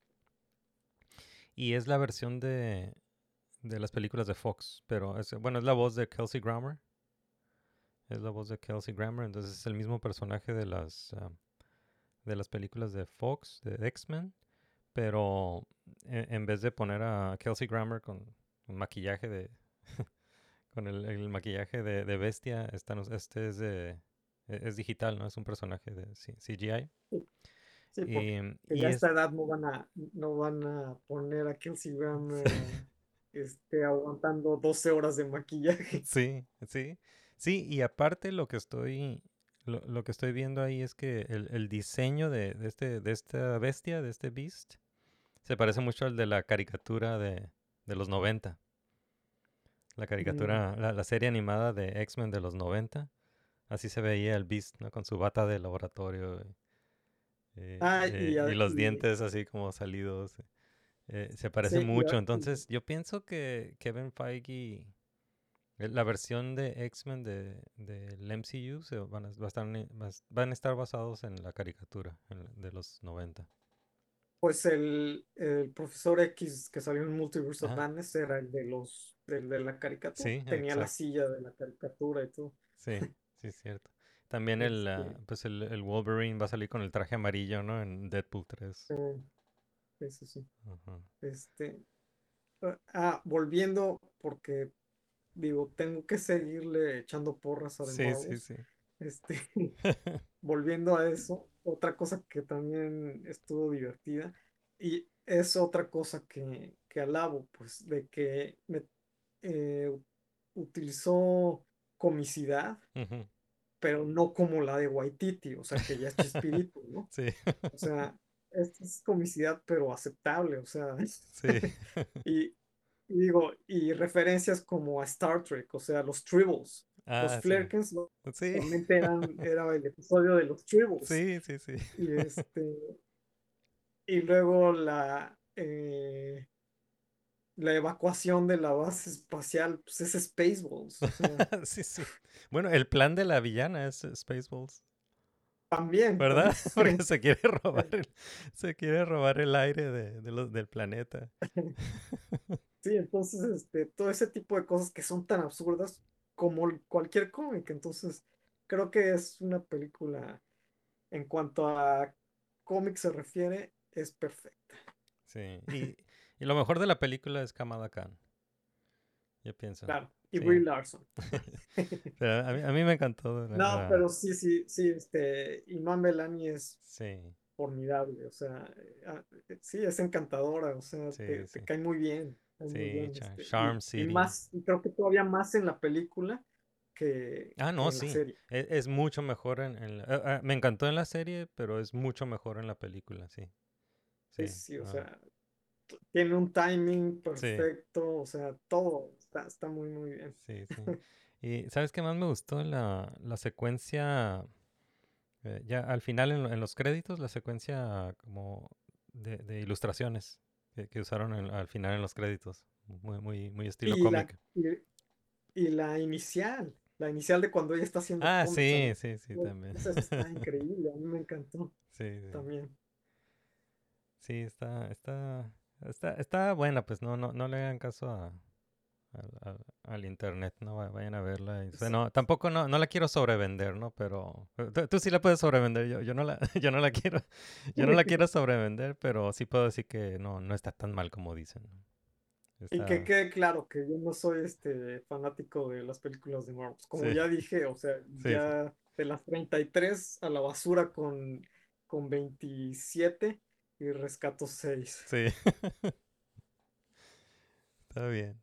Y es la versión de, de las películas de Fox, pero es, bueno, es la voz de Kelsey Grammer. Es la voz de Kelsey Grammer, entonces es el mismo personaje de las ah, de las películas de Fox, de X-Men, pero e- en vez de poner a Kelsey Grammer con maquillaje de con el, el maquillaje de, de bestia, esta este es de e- es digital, ¿no? Es un personaje de CGI. Sí, porque Y, ya a es- esta edad no van a, no van a poner a Kelsey Grammer este, aguantando 12 horas de maquillaje. Sí, sí. Sí, y aparte lo que estoy lo, lo que estoy viendo ahí es que el, el diseño de, de este de esta bestia, de este beast, se parece mucho al de la caricatura de, de los 90. La caricatura, la, la serie animada de X-Men de los 90. Así se veía el beast, ¿no? Con su bata de laboratorio. eh, Ah, eh, y y los y- dientes así como salidos. eh, se parece Sí, y mucho. Entonces, yo pienso que Kevin Feige La versión de X-Men de, del MCU se van a, va a estar van a estar basados en la caricatura en de los 90. Pues el, el profesor X que salió en Multiverse of. Madness era el de los, el de la caricatura. Sí, Tenía la silla de la caricatura y todo. Sí, sí, es cierto. También el, ah, Este- pues el, el Wolverine va a salir con el traje amarillo, ¿no? En Deadpool 3. Eh, eso sí. Este, ah, volviendo, porque digo, tengo que seguirle echando porras a The Sí, sí, sí. Este, volviendo a eso, otra cosa que también estuvo divertida y es otra cosa que, que alabo, pues, de que me, eh, utilizó comicidad, pero no como la de Waititi, o sea, que ya es Chespirito, ¿no? Sí, O sea, esta es comicidad, pero aceptable, o sea, sí. y, y digo, y referencias como a Star Trek, o sea, los Tribbles. Ah, Los sí. Flerkens Sí, eran, era el episodio de los Tribbles. sí, sí, sí. Y este, y luego la, eh, la evacuación de la base espacial, pues es Spaceballs. o sea, Sí, sí. Bueno, el plan de la villana es Spaceballs. también. ¿Verdad? Porque se quiere robar el, se quiere robar el aire de, de los- del planeta. Sí, entonces, este, todo ese tipo de cosas que son tan absurdas como cualquier cómic. Entonces, creo que es una película, en cuanto a cómic se refiere, es perfecta. Sí. Y, y lo mejor de la película es Kamala Khan. Yo pienso. Claro. Y Sí. Brie Larson. Pero a, mí, a mí me encantó. No, la- pero sí, sí, sí, este, Iman Belani es Sí, formidable, o sea, eh, ah, eh, sí, es encantadora, o sea, Sí, te, cae muy bien, Sí, este, y- más, y creo que todavía más en la película que, Ah, no, en la sí. serie. Es, es mucho mejor en, en la- ah, ah, me encantó en la serie, pero es mucho mejor en la película, sí. Sí, Sí, sí, o ah, sea, tiene un timing perfecto, o sea, todo está, está muy, muy bien. Sí, sí. Y ¿sabes qué más me gustó? La, la secuencia, eh, ya al final en, lo- en los créditos, la secuencia como de, de ilustraciones que, que usaron al final en los créditos. Muy, muy, muy estilo Y la, cómic. y, y la inicial, la inicial de cuando ella está haciendo Ah, cómics, sí, sí, sí, también. Esa está increíble, a mí me encantó Sí, sí. también. Sí, está, está, está, está buena, pues no, no, no le hagan caso a, al, al- al internet, no Va- vayan a verla. y- o sea, no, tampoco no, no la quiero sobrevender, ¿no? Pero eh, tú, tú sí la puedes sobrevender, yo, yo no la, yo no la quiero, yo no la quiero sobrevender, pero sí puedo decir que no, no está tan mal como dicen. Y que quede claro que yo no soy este fanático de las películas de Marvel. Como Sí. ya dije, o sea, sí. ya de las 33 a la basura con, con 27 y rescato 6. Sí. Está bien.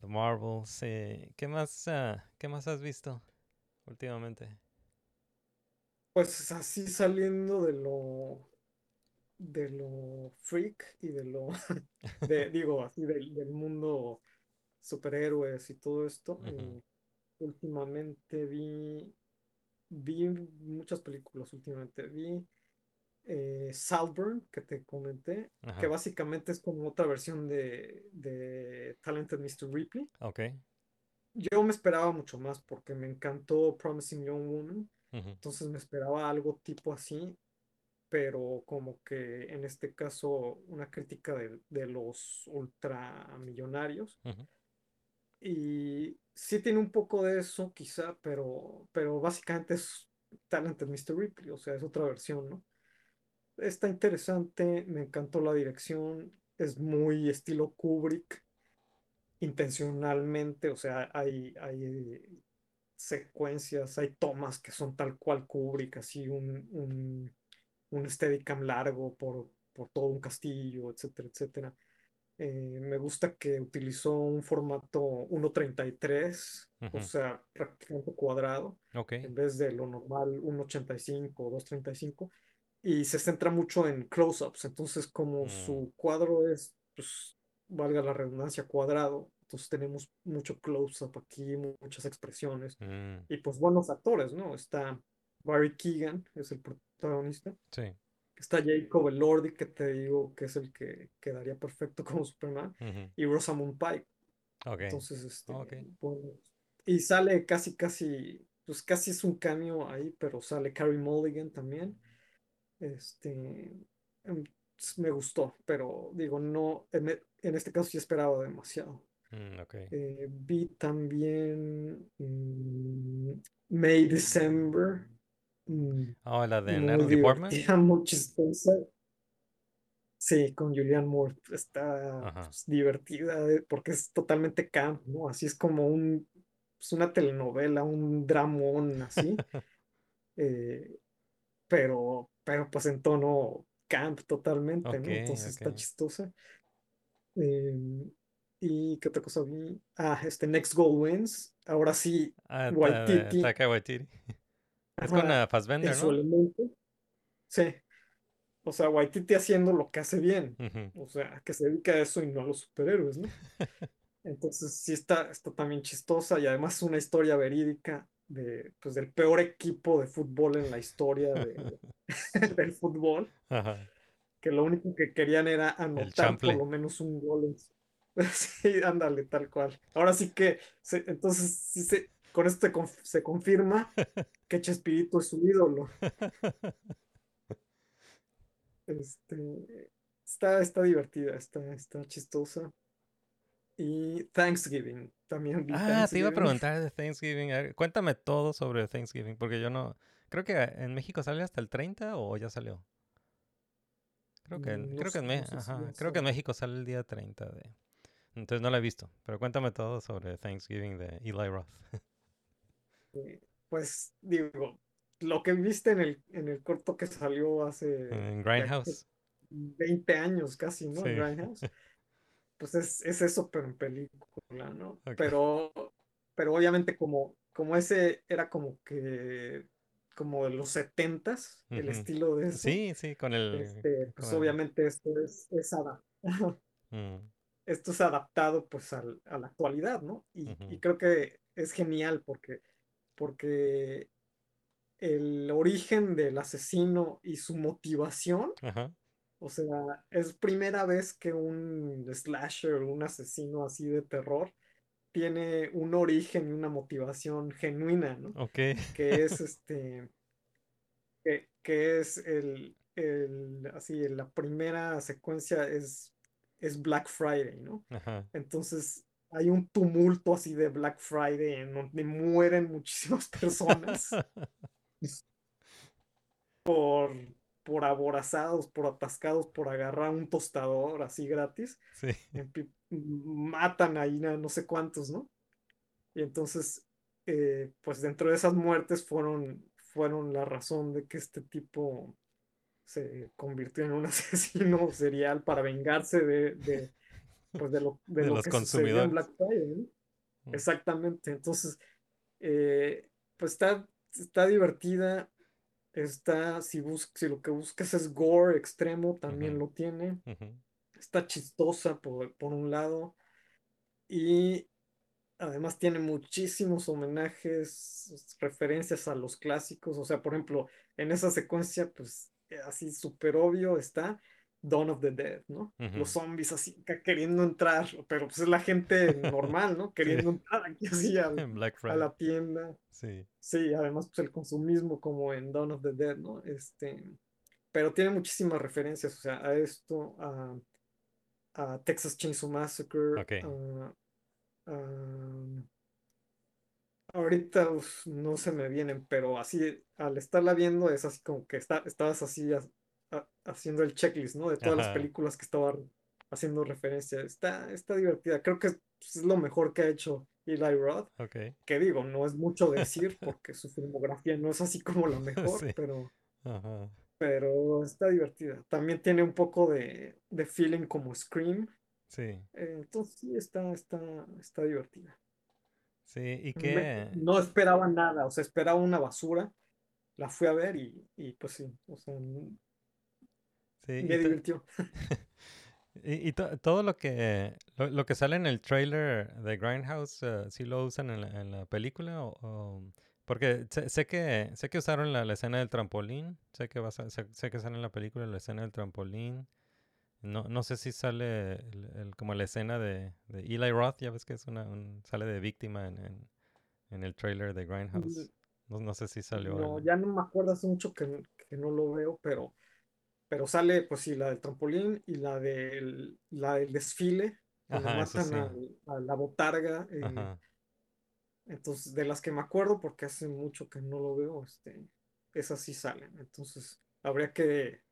The Marvel, sí. ¿Qué más, ah, qué más has visto últimamente? Pues así saliendo de lo de lo freak y de lo de, digo así del, del mundo superhéroes y todo esto. Ujú. eh, últimamente vi vi muchas películas últimamente. Vi eh, Saltburn, que te comenté, que básicamente es como otra versión de, de Talented Mr. Ripley. Ok. Yo me esperaba mucho más porque me encantó Promising Young Woman, entonces me esperaba algo tipo así, pero como que en este caso una crítica de, de los ultramillonarios. Ujú. Y sí tiene un poco de eso, quizá, pero, pero básicamente es Talented Mr. Ripley, o sea, es otra versión, ¿no? Está interesante, me encantó la dirección, es muy estilo Kubrick, intencionalmente, o sea, hay, hay secuencias, hay tomas que son tal cual Kubrick, así un, un, un Steadicam largo por, por todo un castillo, etcétera, etcétera. Eh, me gusta que utilizó un formato 1.33, o Ujú. sea, prácticamente cuadrado, Ok. en vez de lo normal 1.85 o 2.35, y se centra mucho en close-ups, entonces como Mm. su cuadro es, pues, valga la redundancia, cuadrado, entonces tenemos mucho close-up aquí, mu- muchas expresiones, Mm, y pues buenos actores, ¿no? Está Barry Keegan, es el protagonista. Sí. Está Jacob Elordi, que te digo que es el que quedaría perfecto como Superman, y Rosamund Pike. Ok. Entonces, este, Ok. bueno, y sale casi, casi, pues casi es un cameo ahí, pero sale Carey Mulligan también. Este, em, me gustó, pero digo, no, en, e- en este caso sí esperaba demasiado. Mm. Eh, vi también mm, May December, mm, Oh, la de Natalie Portman. divertida, muy chistosa. Sí, con Julianne Moore está pues, divertida eh, porque es totalmente camp, ¿no? Así es como un, pues, una telenovela, un dramón así, eh, pero, pero pues en tono camp totalmente, Ok, ¿no? Entonces está ok. chistosa. Eh, ¿y qué otra cosa vi? Ah, este Next Goal Wins. Ahora sí, Ah, Waititi, Taika Waititi. Es con uh, Fassbender, ¿no? elemento. Sí, o sea, Waititi haciendo lo que hace bien. Ujú. O sea, que se dedica a eso y no a los superhéroes, ¿no? Entonces sí está, está también chistosa y además es una historia verídica de, pues, del peor equipo de fútbol en la historia de- del fútbol, Ajá. que lo único que querían era anotar por lo menos un gol. en Sí, ándale, tal cual. Ahora sí que, se- entonces sí se, con esto se, conf- se confirma que Chespirito es su ídolo. Este, está, está divertida, está, está chistosa. Y Thanksgiving, también vi Ah, te iba a preguntar de Thanksgiving. Ver, cuéntame todo sobre Thanksgiving, porque yo no... Creo que en México sale hasta el 30 o ya salió. Creo que, No creo que en, no sé ajá, creo que en. México sale el día 30 de... Entonces no la he visto, pero cuéntame todo sobre Thanksgiving de Eli Roth. Eh, Pues digo, lo que viste en el, en el corto que salió hace En Grindhouse. 20 años casi, ¿no? En. Grindhouse. Pues es, es eso, pero en película, ¿no? Pero, pero obviamente como, como ese era como que, como de los setentas, el Ujú. estilo de eso, Sí, sí, con el... este, pues con el- obviamente esto es, es ada- Mm, esto es adaptado pues al- a la actualidad, ¿no? Y, y creo que es genial porque, porque el origen del asesino y su motivación, Ajá. O sea, es primera vez que un slasher, un asesino así de terror, tiene un origen y una motivación genuina, ¿no? Ok. Que es este, que, que es el, el, así, la primera secuencia es, es Black Friday, ¿no? Ajá. Entonces hay un tumulto así de Black Friday en donde mueren muchísimas personas por, por aborazados, por atascados, por agarrar un tostador así gratis. Sí. Matan ahí no sé cuántos, ¿no? Y entonces, eh, pues dentro de esas muertes fueron, fueron la razón de que este tipo se convirtió en un asesino serial para vengarse de, de, pues de lo, de De lo los que sucedió en consumidores. Black Friday, ¿no? Mm. Exactamente. Entonces, eh, pues está, está divertida. Está, si, bus si lo que buscas es gore extremo, también lo tiene. Está chistosa por, por un lado. Y además tiene muchísimos homenajes, referencias a los clásicos. O sea, por ejemplo, en esa secuencia, pues así súper obvio está Dawn of the Dead, ¿no? Los zombies así queriendo entrar, pero pues es la gente normal, ¿no? Queriendo entrar aquí así a la tienda. Sí. Sí, además pues el consumismo como en Dawn of the Dead, ¿no? Este, pero tiene muchísimas referencias, o sea, a esto, a, a Texas Chainsaw Massacre, Ok. a- a- ahorita uf, no se me vienen, pero así al estarla viendo es así como que está, estabas así ha- ha- haciendo el checklist, ¿no? De todas las películas que estaba haciendo referencia. Está, está divertida, creo que es, es lo mejor que ha hecho Eli Roth Ok. que digo, no es mucho decir porque su filmografía no es así como la mejor, Sí. pero, Ajá. pero está divertida. También tiene un poco de, de feeling como Scream, Sí. eh, entonces sí está, está, está divertida. Sí. ¿Y qué? no esperaba nada, o sea, esperaba una basura, la fui a ver y, y pues sí, o sea, Sí. me divirtió. Y, y to- todo lo que lo, lo que sale en el trailer de Grindhouse, eh, ¿sí lo usan en la, en la película? O, o- Porque sé, sé que sé que usaron la, la escena del trampolín, sé que va a sé, sé que sale en la película la escena del trampolín. No, no sé si sale el- el- como la escena de, de Eli Roth, ya ves que es una un- sale de víctima en, en, en el trailer de Grindhouse. No, no sé si salió. No, el- ya no me acuerdo hace mucho que, que no lo veo, pero, pero sale, pues sí, la del trampolín y la del, la del desfile, donde Ajá, matan sí. a, la botarga. eh, Ajá. entonces, de las que me acuerdo, porque hace mucho que no lo veo, este, esas sí salen. Entonces, habría que,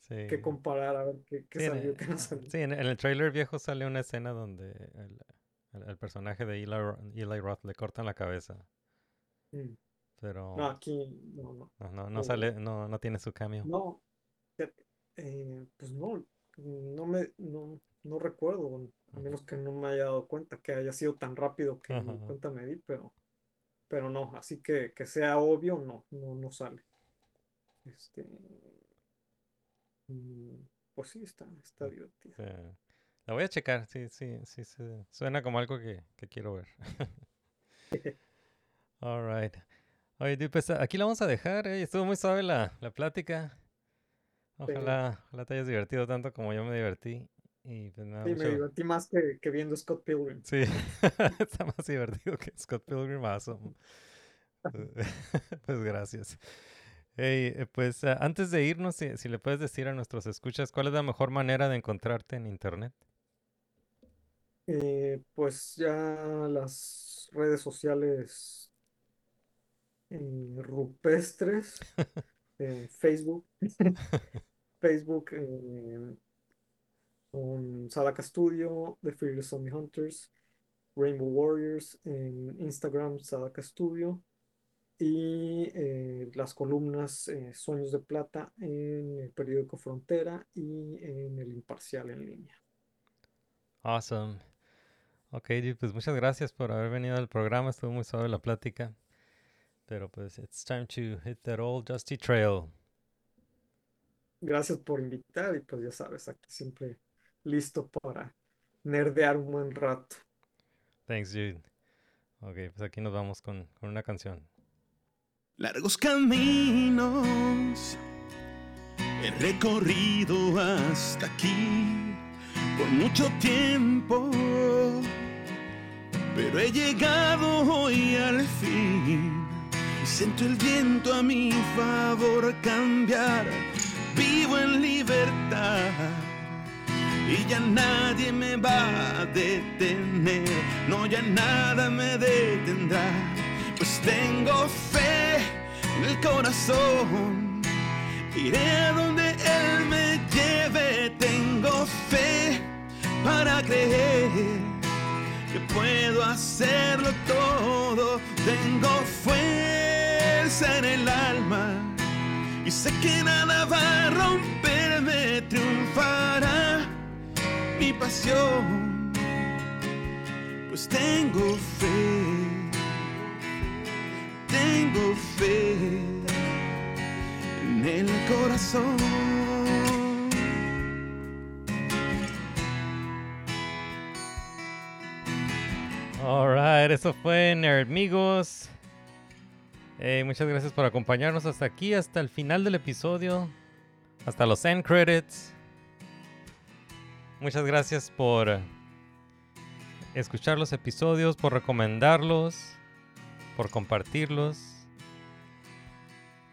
Sí. que comparar a ver qué, qué Sí, salió, el- qué no salió. sí, en, el trailer viejo sale una escena donde el, el- el personaje de Eli, Eli Roth le cortan la cabeza, Mm. pero No, aquí, no, no. no, no, sale, no, no tiene su cameo. No, eh, pues no, no me, no, no recuerdo, a menos que no me haya dado cuenta que haya sido tan rápido que Ajá. cuenta me di, pero, pero no, así que que sea obvio, no, no, no sale. Este, mm, pues sí, está, está divertido. Sí. La voy a checar, sí, sí, sí, sí, suena como algo que, que quiero ver. All right. Oye, pues aquí la vamos a dejar, eh, Estuvo muy suave la, la plática. Ojalá, ojalá te hayas divertido tanto como yo me divertí. Y pues me divertí más que, que viendo Scott Pilgrim. Sí, está más divertido que Scott Pilgrim awesome. Pues gracias. Hey, eh, pues ah, antes de irnos, si, si le puedes decir a nuestros escuchas, ¿cuál es la mejor manera de encontrarte en internet? Eh, pues ya las redes sociales eh, rupestres, eh, Facebook, Facebook eh, con Sadaka Studio, The Fearless Zombie Hunters, Rainbow Warriors, en Instagram Sadaka Studio y eh, las columnas eh, Sueños de Plata en el periódico Frontera y en el Imparcial en línea. Awesome. Ok, pues muchas gracias por haber venido al programa. Estuvo muy suave la plática. Pero pues it's time to hit that old dusty trail. Gracias por invitar y pues ya sabes, aquí siempre listo para nerdear un buen rato. Thanks, dude. Ok, pues aquí nos vamos con, con una canción. Largos caminos he recorrido hasta aquí por mucho tiempo, pero he llegado hoy al fin y siento el viento a mi favor cambiar. En libertad. Y ya nadie me va a detener, no ya nada me detendrá, pues tengo fe en el corazón, iré a donde Él me lleve, tengo fe para creer que puedo hacerlo todo, tengo fuerza en el alma y sé que nada va a romperme, triunfará mi pasión, pues tengo fe, tengo fe en el corazón. All right. right, eso fue Nerdmigos. Eh, muchas gracias por acompañarnos hasta aquí, hasta el final del episodio, hasta los end credits. Muchas gracias por escuchar los episodios, por recomendarlos, por compartirlos.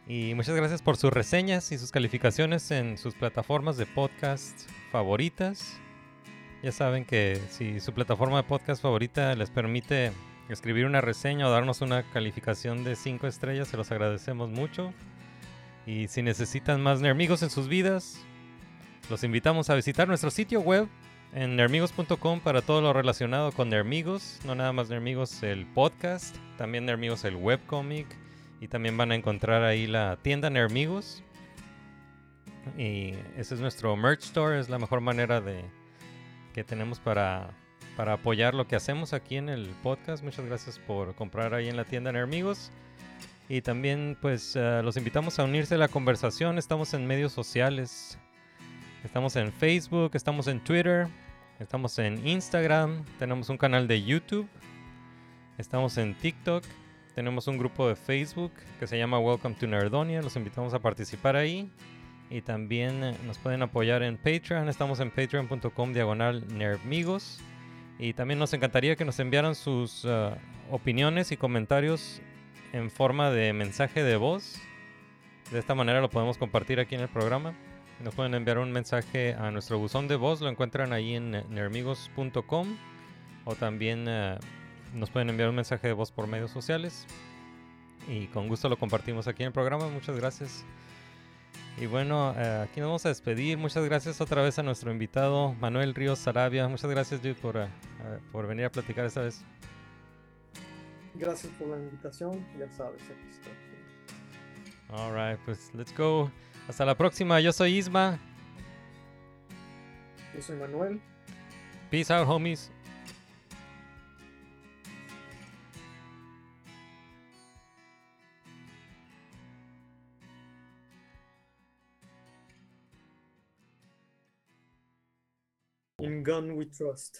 Y muchas gracias por sus reseñas y sus calificaciones en sus plataformas de podcast favoritas. Ya saben que si su plataforma de podcast favorita les permite escribir una reseña o darnos una calificación de 5 estrellas, se los agradecemos mucho. Y si necesitan más Nermigos en sus vidas, los invitamos a visitar nuestro sitio web en nermigos.com para todo lo relacionado con Nermigos. No nada más Nermigos el podcast, también Nermigos el webcomic. Y también van a encontrar ahí la tienda Nermigos. Y ese es nuestro merch store, es la mejor manera de que tenemos para, para apoyar lo que hacemos aquí en el podcast. Muchas gracias por comprar ahí en la tienda Nermigos. Y también pues eh, los invitamos a unirse a la conversación. Estamos en medios sociales. Estamos en Facebook, estamos en Twitter, estamos en Instagram, tenemos un canal de YouTube, estamos en TikTok, tenemos un grupo de Facebook que se llama Welcome to Nerdonia. Los invitamos a participar ahí. Y también eh, nos pueden apoyar en Patreon. Estamos en patreon.com diagonal nerdmigos. Y también nos encantaría que nos enviaran sus uh, opiniones y comentarios en forma de mensaje de voz. De esta manera lo podemos compartir aquí en el programa. Nos pueden enviar un mensaje a nuestro buzón de voz. Lo encuentran ahí en eh, nermigos.com. O también uh, nos pueden enviar un mensaje de voz por medios sociales. Y con gusto lo compartimos aquí en el programa. Muchas gracias. Y bueno, eh, aquí nos vamos a despedir. Muchas gracias otra vez a nuestro invitado Manuel Ríos Sarabia. Muchas gracias, Jude, por, uh, por venir a platicar esta vez. Gracias por la invitación. Ya sabes, aquí estoy. Alright, pues let's go. Hasta la próxima. Yo soy Isma. Yo soy Manuel. Peace out, homies. In Gun We Trust.